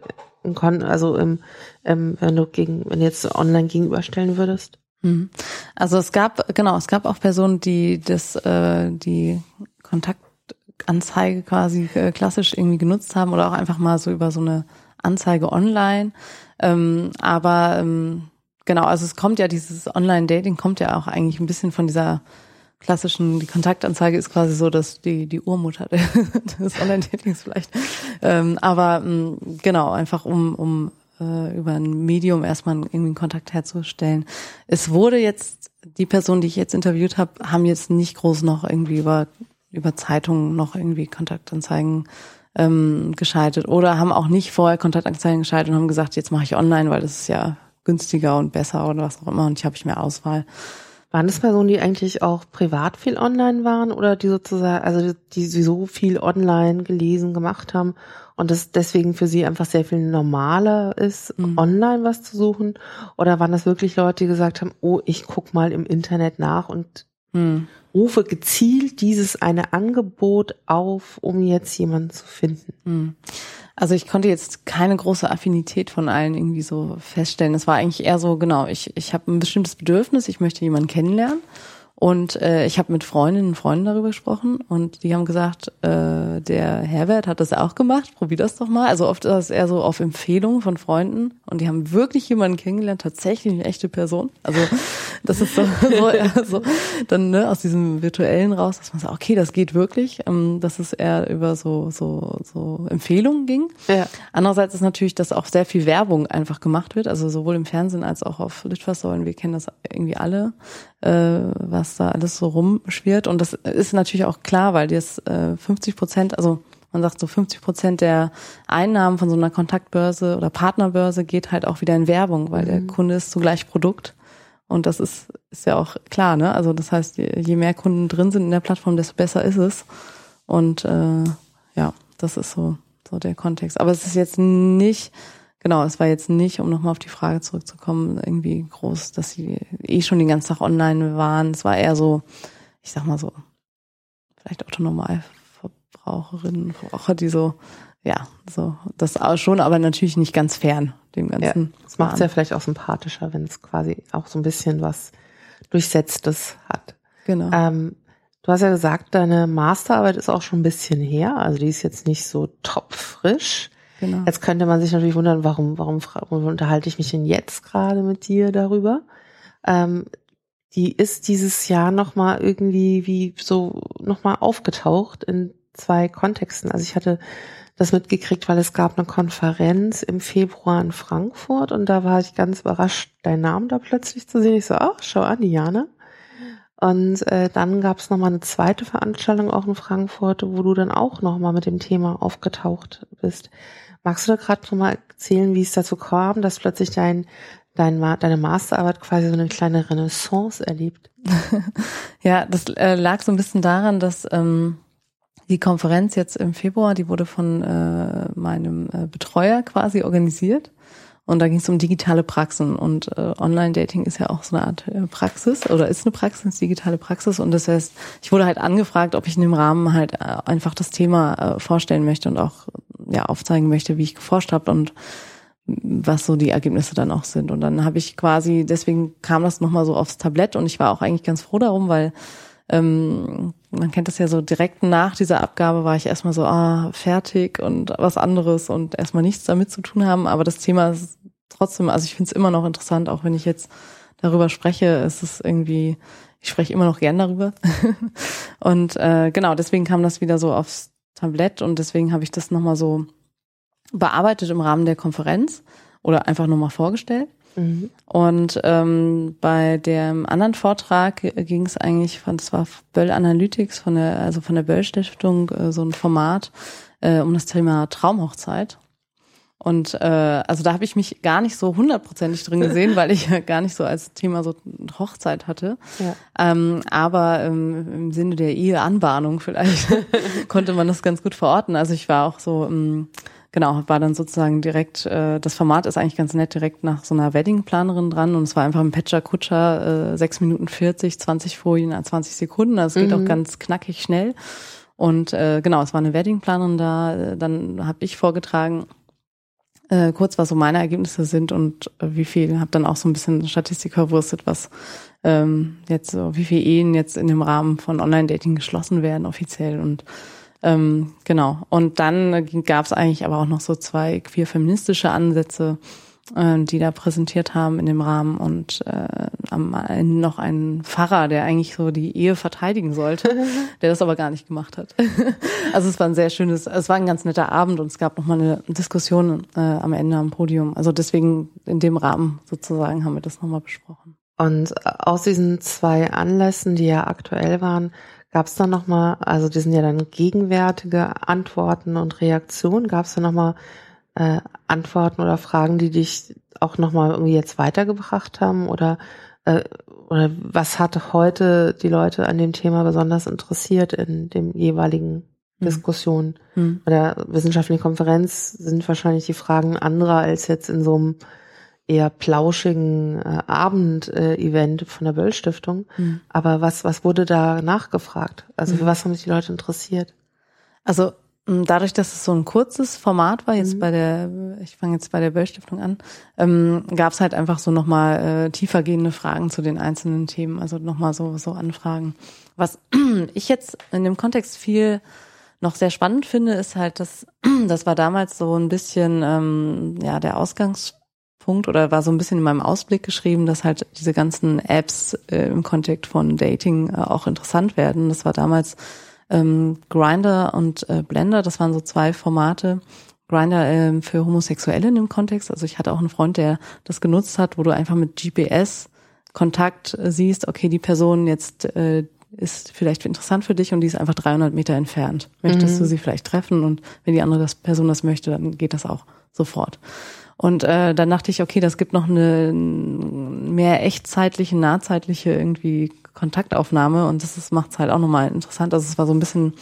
also im, im, wenn du gegen, wenn du jetzt online gegenüberstellen würdest. Mhm. Also es gab, genau, es gab auch Personen, die das, äh, die Kontaktanzeige quasi äh, klassisch irgendwie genutzt haben oder auch einfach mal so über so eine Anzeige online. Ähm, aber ähm, genau, also es kommt ja, dieses Online-Dating kommt ja auch eigentlich ein bisschen von dieser klassischen, die Kontaktanzeige ist quasi so, dass die, die Urmutter des Online-Datings vielleicht. Ähm, aber ähm, genau, einfach um, um äh, über ein Medium erstmal irgendwie einen Kontakt herzustellen. Es wurde jetzt, die Person, die ich jetzt interviewt habe, haben jetzt nicht groß noch irgendwie über, über Zeitungen noch irgendwie Kontaktanzeigen ähm, geschaltet oder haben auch nicht vorher Kontaktanzeigen geschaltet und haben gesagt, jetzt mache ich online, weil das ist ja günstiger und besser oder was auch immer und ich habe ich mehr Auswahl. Waren das Personen, die eigentlich auch privat viel online waren oder die sozusagen, also die, die so viel online gelesen, gemacht haben und es deswegen für sie einfach sehr viel normaler ist, mhm. online was zu suchen? Oder waren das wirklich Leute, die gesagt haben, oh, ich guck mal im Internet nach und mhm. rufe gezielt dieses eine Angebot auf, um jetzt jemanden zu finden? Mhm. Also ich konnte jetzt keine große Affinität von allen irgendwie so feststellen. Es war eigentlich eher so, genau, ich, ich habe ein bestimmtes Bedürfnis, ich möchte jemanden kennenlernen. Und äh, ich habe mit Freundinnen und Freunden darüber gesprochen und die haben gesagt, äh, der Herbert hat das auch gemacht, probier das doch mal. Also oft ist das eher so auf Empfehlung von Freunden und die haben wirklich jemanden kennengelernt, tatsächlich eine echte Person. Also das ist so, so, ja, so dann ne, aus diesem virtuellen raus, dass man sagt, okay, das geht wirklich, ähm, dass es eher über so so so Empfehlungen ging. Ja. Andererseits ist natürlich, dass auch sehr viel Werbung einfach gemacht wird, also sowohl im Fernsehen als auch auf Litfaßsäulen. Wir kennen das irgendwie alle, äh, was da alles so rumschwirrt. Und das ist natürlich auch klar, weil das äh, 50 Prozent, also man sagt so 50 Prozent der Einnahmen von so einer Kontaktbörse oder Partnerbörse geht halt auch wieder in Werbung, weil mhm. der Kunde ist zugleich Produkt. Und das ist, ist ja auch klar, ne? Also das heißt, je mehr Kunden drin sind in der Plattform, desto besser ist es. Und äh, ja, das ist so, so der Kontext. Aber es ist jetzt nicht genau, es war jetzt nicht, um nochmal auf die Frage zurückzukommen, irgendwie groß, dass sie eh schon den ganzen Tag online waren. Es war eher so, ich sag mal so, vielleicht Autonormalverbraucherinnen, und Verbraucher, die so, ja, so, das auch schon, aber natürlich nicht ganz fern dem Ganzen. Ja, das macht es ja vielleicht auch sympathischer, wenn es quasi auch so ein bisschen was Durchsetztes hat. Genau. Ähm, du hast ja gesagt, deine Masterarbeit ist auch schon ein bisschen her, also die ist jetzt nicht so topfrisch. Genau. Jetzt könnte man sich natürlich wundern, warum, warum, warum unterhalte ich mich denn jetzt gerade mit dir darüber? Ähm, die ist dieses Jahr nochmal irgendwie wie so nochmal aufgetaucht in zwei Kontexten. Also ich hatte das mitgekriegt, weil es gab eine Konferenz im Februar in Frankfurt und da war ich ganz überrascht, deinen Namen da plötzlich zu sehen. Ich so, ach, schau an, Diana. Und äh, dann gab es nochmal eine zweite Veranstaltung auch in Frankfurt, wo du dann auch nochmal mit dem Thema aufgetaucht bist. Magst du da gerade nochmal erzählen, wie es dazu kam, dass plötzlich dein, dein deine Masterarbeit quasi so eine kleine Renaissance erlebt? ja, das äh, lag so ein bisschen daran, dass ähm, die Konferenz jetzt im Februar, die wurde von äh, meinem äh, Betreuer quasi organisiert. Und da ging es um digitale Praxen und äh, Online-Dating ist ja auch so eine Art äh, Praxis oder ist eine Praxis, digitale Praxis. Und das heißt, ich wurde halt angefragt, ob ich in dem Rahmen halt äh, einfach das Thema äh, vorstellen möchte und auch ja aufzeigen möchte, wie ich geforscht habe und was so die Ergebnisse dann auch sind. Und dann habe ich quasi, deswegen kam das nochmal so aufs Tablett und ich war auch eigentlich ganz froh darum, weil ähm, man kennt das ja so direkt nach dieser Abgabe war ich erstmal so, ah, fertig und was anderes und erstmal nichts damit zu tun haben. Aber das Thema ist trotzdem, also ich finde es immer noch interessant, auch wenn ich jetzt darüber spreche, ist es irgendwie, ich spreche immer noch gern darüber. und äh, genau, deswegen kam das wieder so aufs Tablett und deswegen habe ich das nochmal so bearbeitet im Rahmen der Konferenz oder einfach nochmal vorgestellt. Mhm. Und ähm, bei dem anderen Vortrag ging es eigentlich von, das war Böll Analytics von der, also von der Böll Stiftung, äh, so ein Format äh, um das Thema Traumhochzeit. Und äh, also da habe ich mich gar nicht so hundertprozentig drin gesehen, weil ich ja gar nicht so als Thema so Hochzeit hatte. Ja. Ähm, aber ähm, im Sinne der Eheanbahnung vielleicht konnte man das ganz gut verorten. Also ich war auch so, ähm, genau, war dann sozusagen direkt, äh, das Format ist eigentlich ganz nett, direkt nach so einer Weddingplanerin dran und es war einfach ein Patcher Kutscher, äh, 6 Minuten 40, 20 Folien, 20 Sekunden. Also es geht mhm. auch ganz knackig schnell. Und äh, genau, es war eine Weddingplanerin da, äh, dann habe ich vorgetragen äh, kurz, was so meine Ergebnisse sind und äh, wie viel, habe dann auch so ein bisschen Statistik verwurstet, was ähm, jetzt so, wie viele Ehen jetzt in dem Rahmen von Online-Dating geschlossen werden offiziell und ähm, genau. Und dann gab es eigentlich aber auch noch so zwei queer feministische Ansätze, äh, die da präsentiert haben in dem Rahmen und äh, am Ende noch ein Pfarrer, der eigentlich so die Ehe verteidigen sollte, der das aber gar nicht gemacht hat. also es war ein sehr schönes, es war ein ganz netter Abend und es gab noch mal eine Diskussion äh, am Ende am Podium. Also deswegen in dem Rahmen sozusagen haben wir das nochmal besprochen. Und aus diesen zwei Anlässen, die ja aktuell waren, gab es dann nochmal, also die sind ja dann gegenwärtige Antworten und Reaktionen, gab es dann nochmal äh, Antworten oder Fragen, die dich auch nochmal irgendwie jetzt weitergebracht haben oder äh, oder was hat heute die Leute an dem Thema besonders interessiert in dem jeweiligen hm. Diskussion hm. oder wissenschaftlichen Konferenz sind wahrscheinlich die Fragen anderer als jetzt in so einem eher plauschigen äh, Abend-Event äh, von der Böll Stiftung. Hm. Aber was, was wurde da nachgefragt? Also für hm. was haben sich die Leute interessiert? Also dadurch, dass es so ein kurzes Format war, jetzt mhm. bei der, ich fange jetzt bei der Böll Stiftung an, ähm, gab es halt einfach so nochmal äh, tiefergehende Fragen zu den einzelnen Themen, also nochmal so, so Anfragen. Was ich jetzt in dem Kontext viel noch sehr spannend finde, ist halt, dass das war damals so ein bisschen ähm, ja der Ausgangspunkt oder war so ein bisschen in meinem Ausblick geschrieben, dass halt diese ganzen Apps äh, im Kontext von Dating äh, auch interessant werden. Das war damals ähm, Grinder und äh, Blender, das waren so zwei Formate. Grinder ähm, für Homosexuelle in dem Kontext. Also ich hatte auch einen Freund, der das genutzt hat, wo du einfach mit GPS Kontakt äh, siehst, okay, die Person jetzt äh, ist vielleicht interessant für dich und die ist einfach 300 Meter entfernt. Möchtest mhm. du sie vielleicht treffen und wenn die andere das, Person das möchte, dann geht das auch sofort. Und äh, dann dachte ich, okay, das gibt noch eine mehr echtzeitliche, nahzeitliche irgendwie Kontaktaufnahme und das macht es halt auch nochmal interessant. Also es war so ein bisschen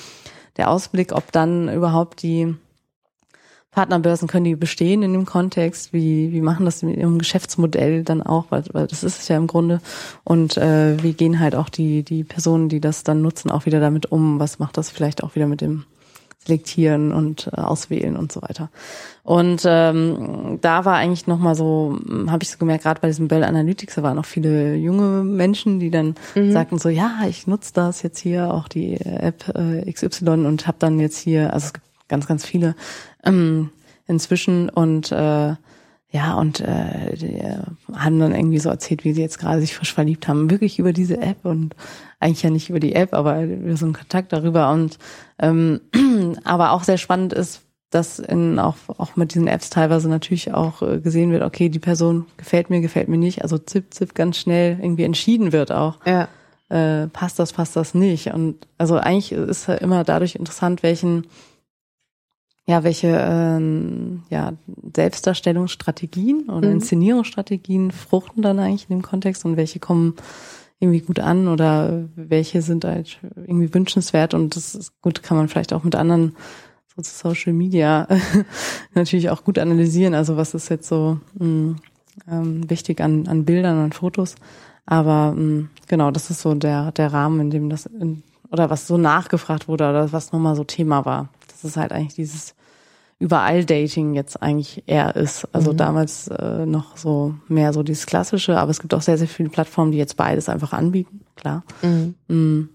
der Ausblick, ob dann überhaupt die Partnerbörsen können die bestehen in dem Kontext? Wie, wie machen das mit ihrem Geschäftsmodell dann auch? Weil, weil das ist es ja im Grunde. Und äh, wie gehen halt auch die, die Personen, die das dann nutzen, auch wieder damit um? Was macht das vielleicht auch wieder mit dem Selektieren und äh, Auswählen und so weiter? Und ähm, da war eigentlich nochmal so, hm, habe ich so gemerkt, gerade bei diesem Bell Analytics, da waren noch viele junge Menschen, die dann mhm. sagten so, ja, ich nutze das jetzt hier, auch die App äh, XY und habe dann jetzt hier, also es gibt ganz, ganz viele ähm, inzwischen und äh, ja, und äh, die haben dann irgendwie so erzählt, wie sie jetzt gerade sich frisch verliebt haben, wirklich über diese App und eigentlich ja nicht über die App, aber über so einen Kontakt darüber. Und ähm, aber auch sehr spannend ist, dass in auch, auch mit diesen Apps teilweise natürlich auch äh, gesehen wird, okay, die Person gefällt mir, gefällt mir nicht. Also zip, zip ganz schnell irgendwie entschieden wird auch. Ja. Äh, passt das, passt das nicht. Und also eigentlich ist immer dadurch interessant, welchen ja, welche ähm, ja, Selbstdarstellungsstrategien oder mhm. Inszenierungsstrategien fruchten dann eigentlich in dem Kontext und welche kommen irgendwie gut an oder welche sind halt irgendwie wünschenswert und das ist gut, kann man vielleicht auch mit anderen so Social Media natürlich auch gut analysieren. Also was ist jetzt so mh, hm, ähm, wichtig an, an Bildern und Fotos. Aber mh, hm, genau, das ist so der, der Rahmen, in dem das in, oder was so nachgefragt wurde oder was nochmal so Thema war. Das ist halt eigentlich dieses überall Dating jetzt eigentlich eher ist. Also mhm. damals äh, noch so mehr so dieses Klassische, aber es gibt auch sehr, sehr viele Plattformen, die jetzt beides einfach anbieten, klar. Mhm. Mhm.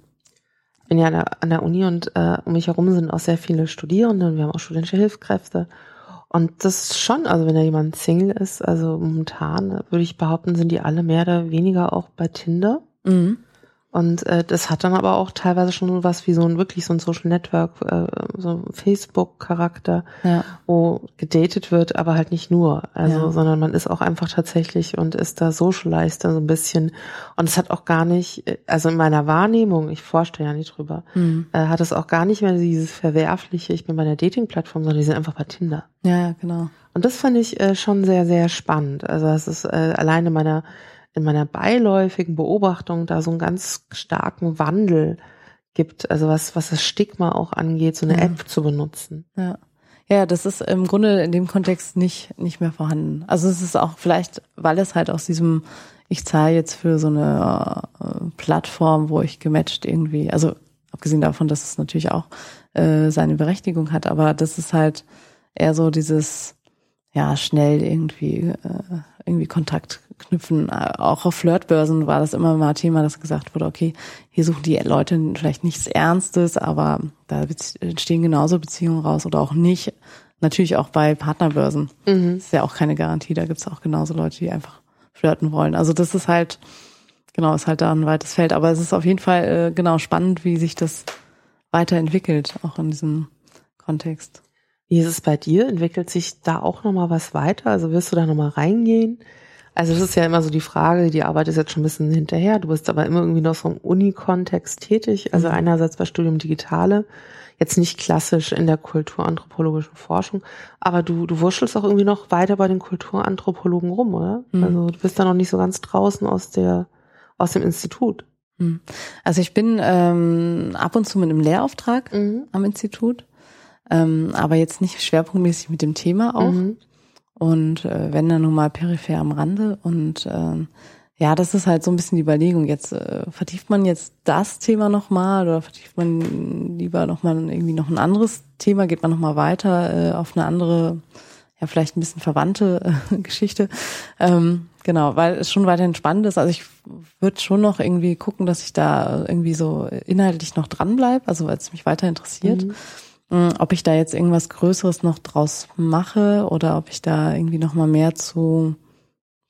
Ich bin ja an der, an der Uni und äh, um mich herum sind auch sehr viele Studierende und wir haben auch studentische Hilfskräfte. Und das schon, also wenn da jemand Single ist, also momentan würde ich behaupten, sind die alle mehr oder weniger auch bei Tinder. Mhm. Und äh, das hat dann aber auch teilweise schon was wie so ein wirklich so ein Social Network, äh, so Facebook-Charakter, ja. wo gedatet wird, aber halt nicht nur. Also, ja. sondern man ist auch einfach tatsächlich und ist da socialized so ein bisschen. Und es hat auch gar nicht, also in meiner Wahrnehmung, ich forschte ja nicht drüber, mhm. äh, hat es auch gar nicht mehr dieses verwerfliche, ich bin bei einer Dating-Plattform, sondern die sind einfach bei Tinder. Ja, genau. Und das fand ich äh, schon sehr, sehr spannend. Also es ist äh, alleine meiner in meiner beiläufigen Beobachtung da so einen ganz starken Wandel gibt, also was, was das Stigma auch angeht, so eine ja. App zu benutzen. Ja. Ja, das ist im Grunde in dem Kontext nicht, nicht mehr vorhanden. Also es ist auch vielleicht, weil es halt aus diesem, ich zahle jetzt für so eine äh, Plattform, wo ich gematcht irgendwie, also abgesehen davon, dass es natürlich auch äh, seine Berechtigung hat, aber das ist halt eher so dieses, ja, schnell irgendwie, äh, irgendwie Kontakt knüpfen. Auch auf Flirtbörsen war das immer mal Thema, dass gesagt wurde, okay, hier suchen die Leute vielleicht nichts Ernstes, aber da entstehen genauso Beziehungen raus oder auch nicht. Natürlich auch bei Partnerbörsen. Mhm. ist ja auch keine Garantie. Da gibt's auch genauso Leute, die einfach flirten wollen. Also das ist halt, genau, ist halt da ein weites Feld. Aber es ist auf jeden Fall äh, genau spannend, wie sich das weiterentwickelt, auch in diesem Kontext. Wie ist es bei dir? Entwickelt sich da auch nochmal was weiter? Also wirst du da nochmal reingehen? Also das ist ja immer so die Frage, die Arbeit ist jetzt schon ein bisschen hinterher, du bist aber immer irgendwie noch so im Uni-Kontext tätig, also mhm. einerseits bei Studium Digitale, jetzt nicht klassisch in der kulturanthropologischen Forschung, aber du, du wurschelst auch irgendwie noch weiter bei den Kulturanthropologen rum, oder? Mhm. Also du bist da noch nicht so ganz draußen aus der aus dem Institut? Hm. Also ich bin ähm, ab und zu mit einem Lehrauftrag mhm. am Institut, ähm, aber jetzt nicht schwerpunktmäßig mit dem Thema auch. Und äh, wenn dann nun mal peripher am Rande. Und ähm, ja, das ist halt so ein bisschen die Überlegung. Jetzt äh, vertieft man jetzt das Thema nochmal oder vertieft man lieber nochmal irgendwie noch ein anderes Thema, geht man nochmal weiter äh, auf eine andere, ja, vielleicht ein bisschen verwandte äh, Geschichte. Ähm, Genau, weil es schon weiterhin spannend ist. Also ich würde schon noch irgendwie gucken, dass ich da irgendwie so inhaltlich noch dranbleibe, also weil es mich weiter interessiert. Mhm. Mm, ob ich da jetzt irgendwas Größeres noch draus mache oder ob ich da irgendwie noch mal mehr zu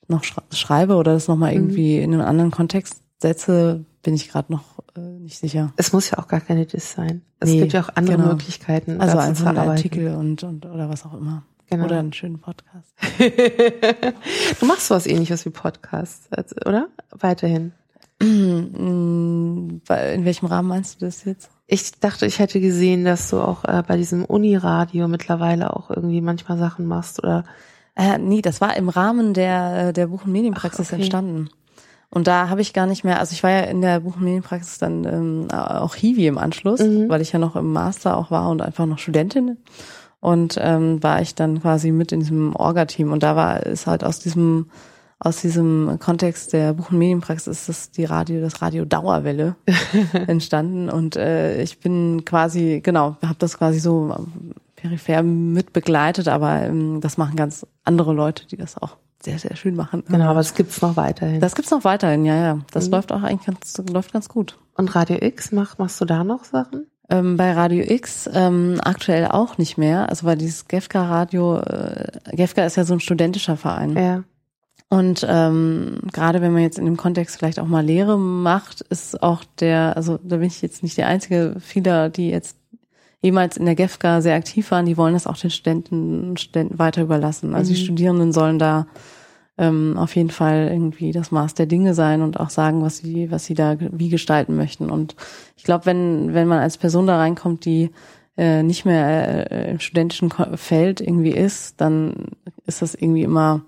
noch schreibe oder das noch mal mhm. irgendwie in einen anderen Kontext setze, bin ich gerade noch äh, nicht sicher. Es muss ja auch gar keine Diss sein. Es nee, gibt ja auch andere genau. Möglichkeiten. Also einfach ein Artikel und, und oder was auch immer. Genau. Oder einen schönen Podcast. du machst sowas ähnliches wie Podcast, oder? Weiterhin. In welchem Rahmen meinst du das jetzt? Ich dachte, ich hätte gesehen, dass du auch äh, bei diesem Uniradio mittlerweile auch irgendwie manchmal Sachen machst oder. Äh, nee, das war im Rahmen der, äh, der Buch- und Medienpraxis Ach, okay. entstanden. Und da habe ich gar nicht mehr, also ich war ja in der Buch- und Medienpraxis dann ähm, auch Hiwi im Anschluss, mhm. weil ich ja noch im Master auch war und einfach noch Studentin und ähm, war ich dann quasi mit in diesem Orga-Team und da war es halt aus diesem aus diesem Kontext der Buch- und Medienpraxis ist das die Radio, das Radio Dauerwelle entstanden und äh, ich bin quasi genau, habe das quasi so peripher mit begleitet, aber ähm, das machen ganz andere Leute, die das auch sehr sehr schön machen. Genau, aber das gibt's noch weiterhin. Das gibt's noch weiterhin, ja ja. Das mhm. läuft auch eigentlich ganz läuft ganz gut. Und Radio X mach, machst du da noch Sachen? Ähm, bei Radio X ähm, aktuell auch nicht mehr. Also weil dieses Gefka Radio, äh, Gefka ist ja so ein studentischer Verein. Ja. Und ähm, gerade wenn man jetzt in dem Kontext vielleicht auch mal Lehre macht, ist auch der, also da bin ich jetzt nicht der einzige, viele, die jetzt jemals in der GEFGA sehr aktiv waren, die wollen das auch den Studenten, Studenten weiter überlassen. Also mhm. die Studierenden sollen da ähm, auf jeden Fall irgendwie das Maß der Dinge sein und auch sagen, was sie, was sie da wie gestalten möchten. Und ich glaube, wenn, wenn man als Person da reinkommt, die äh, nicht mehr äh, im studentischen Feld irgendwie ist, dann ist das irgendwie immer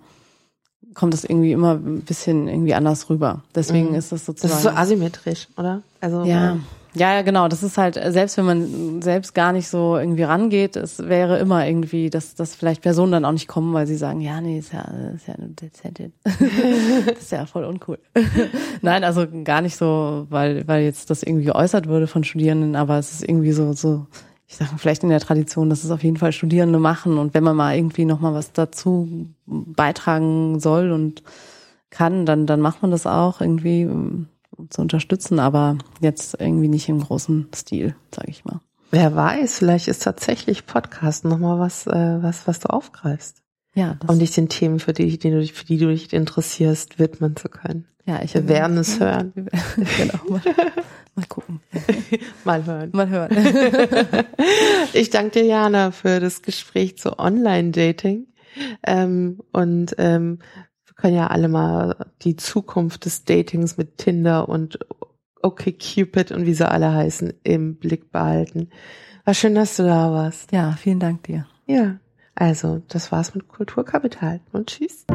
kommt das irgendwie immer ein bisschen irgendwie anders rüber. Deswegen mhm. ist das sozusagen. Das ist so asymmetrisch, oder? Also ja. Ja, ja, genau. Das ist halt, selbst wenn man selbst gar nicht so irgendwie rangeht, es wäre immer irgendwie, dass, dass vielleicht Personen dann auch nicht kommen, weil sie sagen, ja, nee, ist ja, ist ja eine Dezentin. das ist ja voll uncool. Nein, also gar nicht so, weil, weil jetzt das irgendwie geäußert würde von Studierenden, aber es ist irgendwie so, so, ich sage vielleicht in der Tradition, dass es auf jeden Fall Studierende machen und wenn man mal irgendwie nochmal was dazu beitragen soll und kann, dann, dann macht man das auch irgendwie zu unterstützen, aber jetzt irgendwie nicht im großen Stil, sage ich mal. Wer weiß, vielleicht ist tatsächlich Podcast nochmal was, äh, was, was du aufgreifst. Ja. um dich den Themen, für die, die du, für die du dich interessierst, widmen zu können. Ja, ich Wir werden es hören. genau. Mal, gucken. mal hören. Mal hören. ich danke dir, Jana, für das Gespräch zu Online-Dating. Ähm, und ähm, können ja alle mal die Zukunft des Datings mit Tinder und OkCupid und wie sie alle heißen im Blick behalten. War schön, dass du da warst. Ja, vielen Dank dir. Ja, also das war's mit Kulturkapital und tschüss.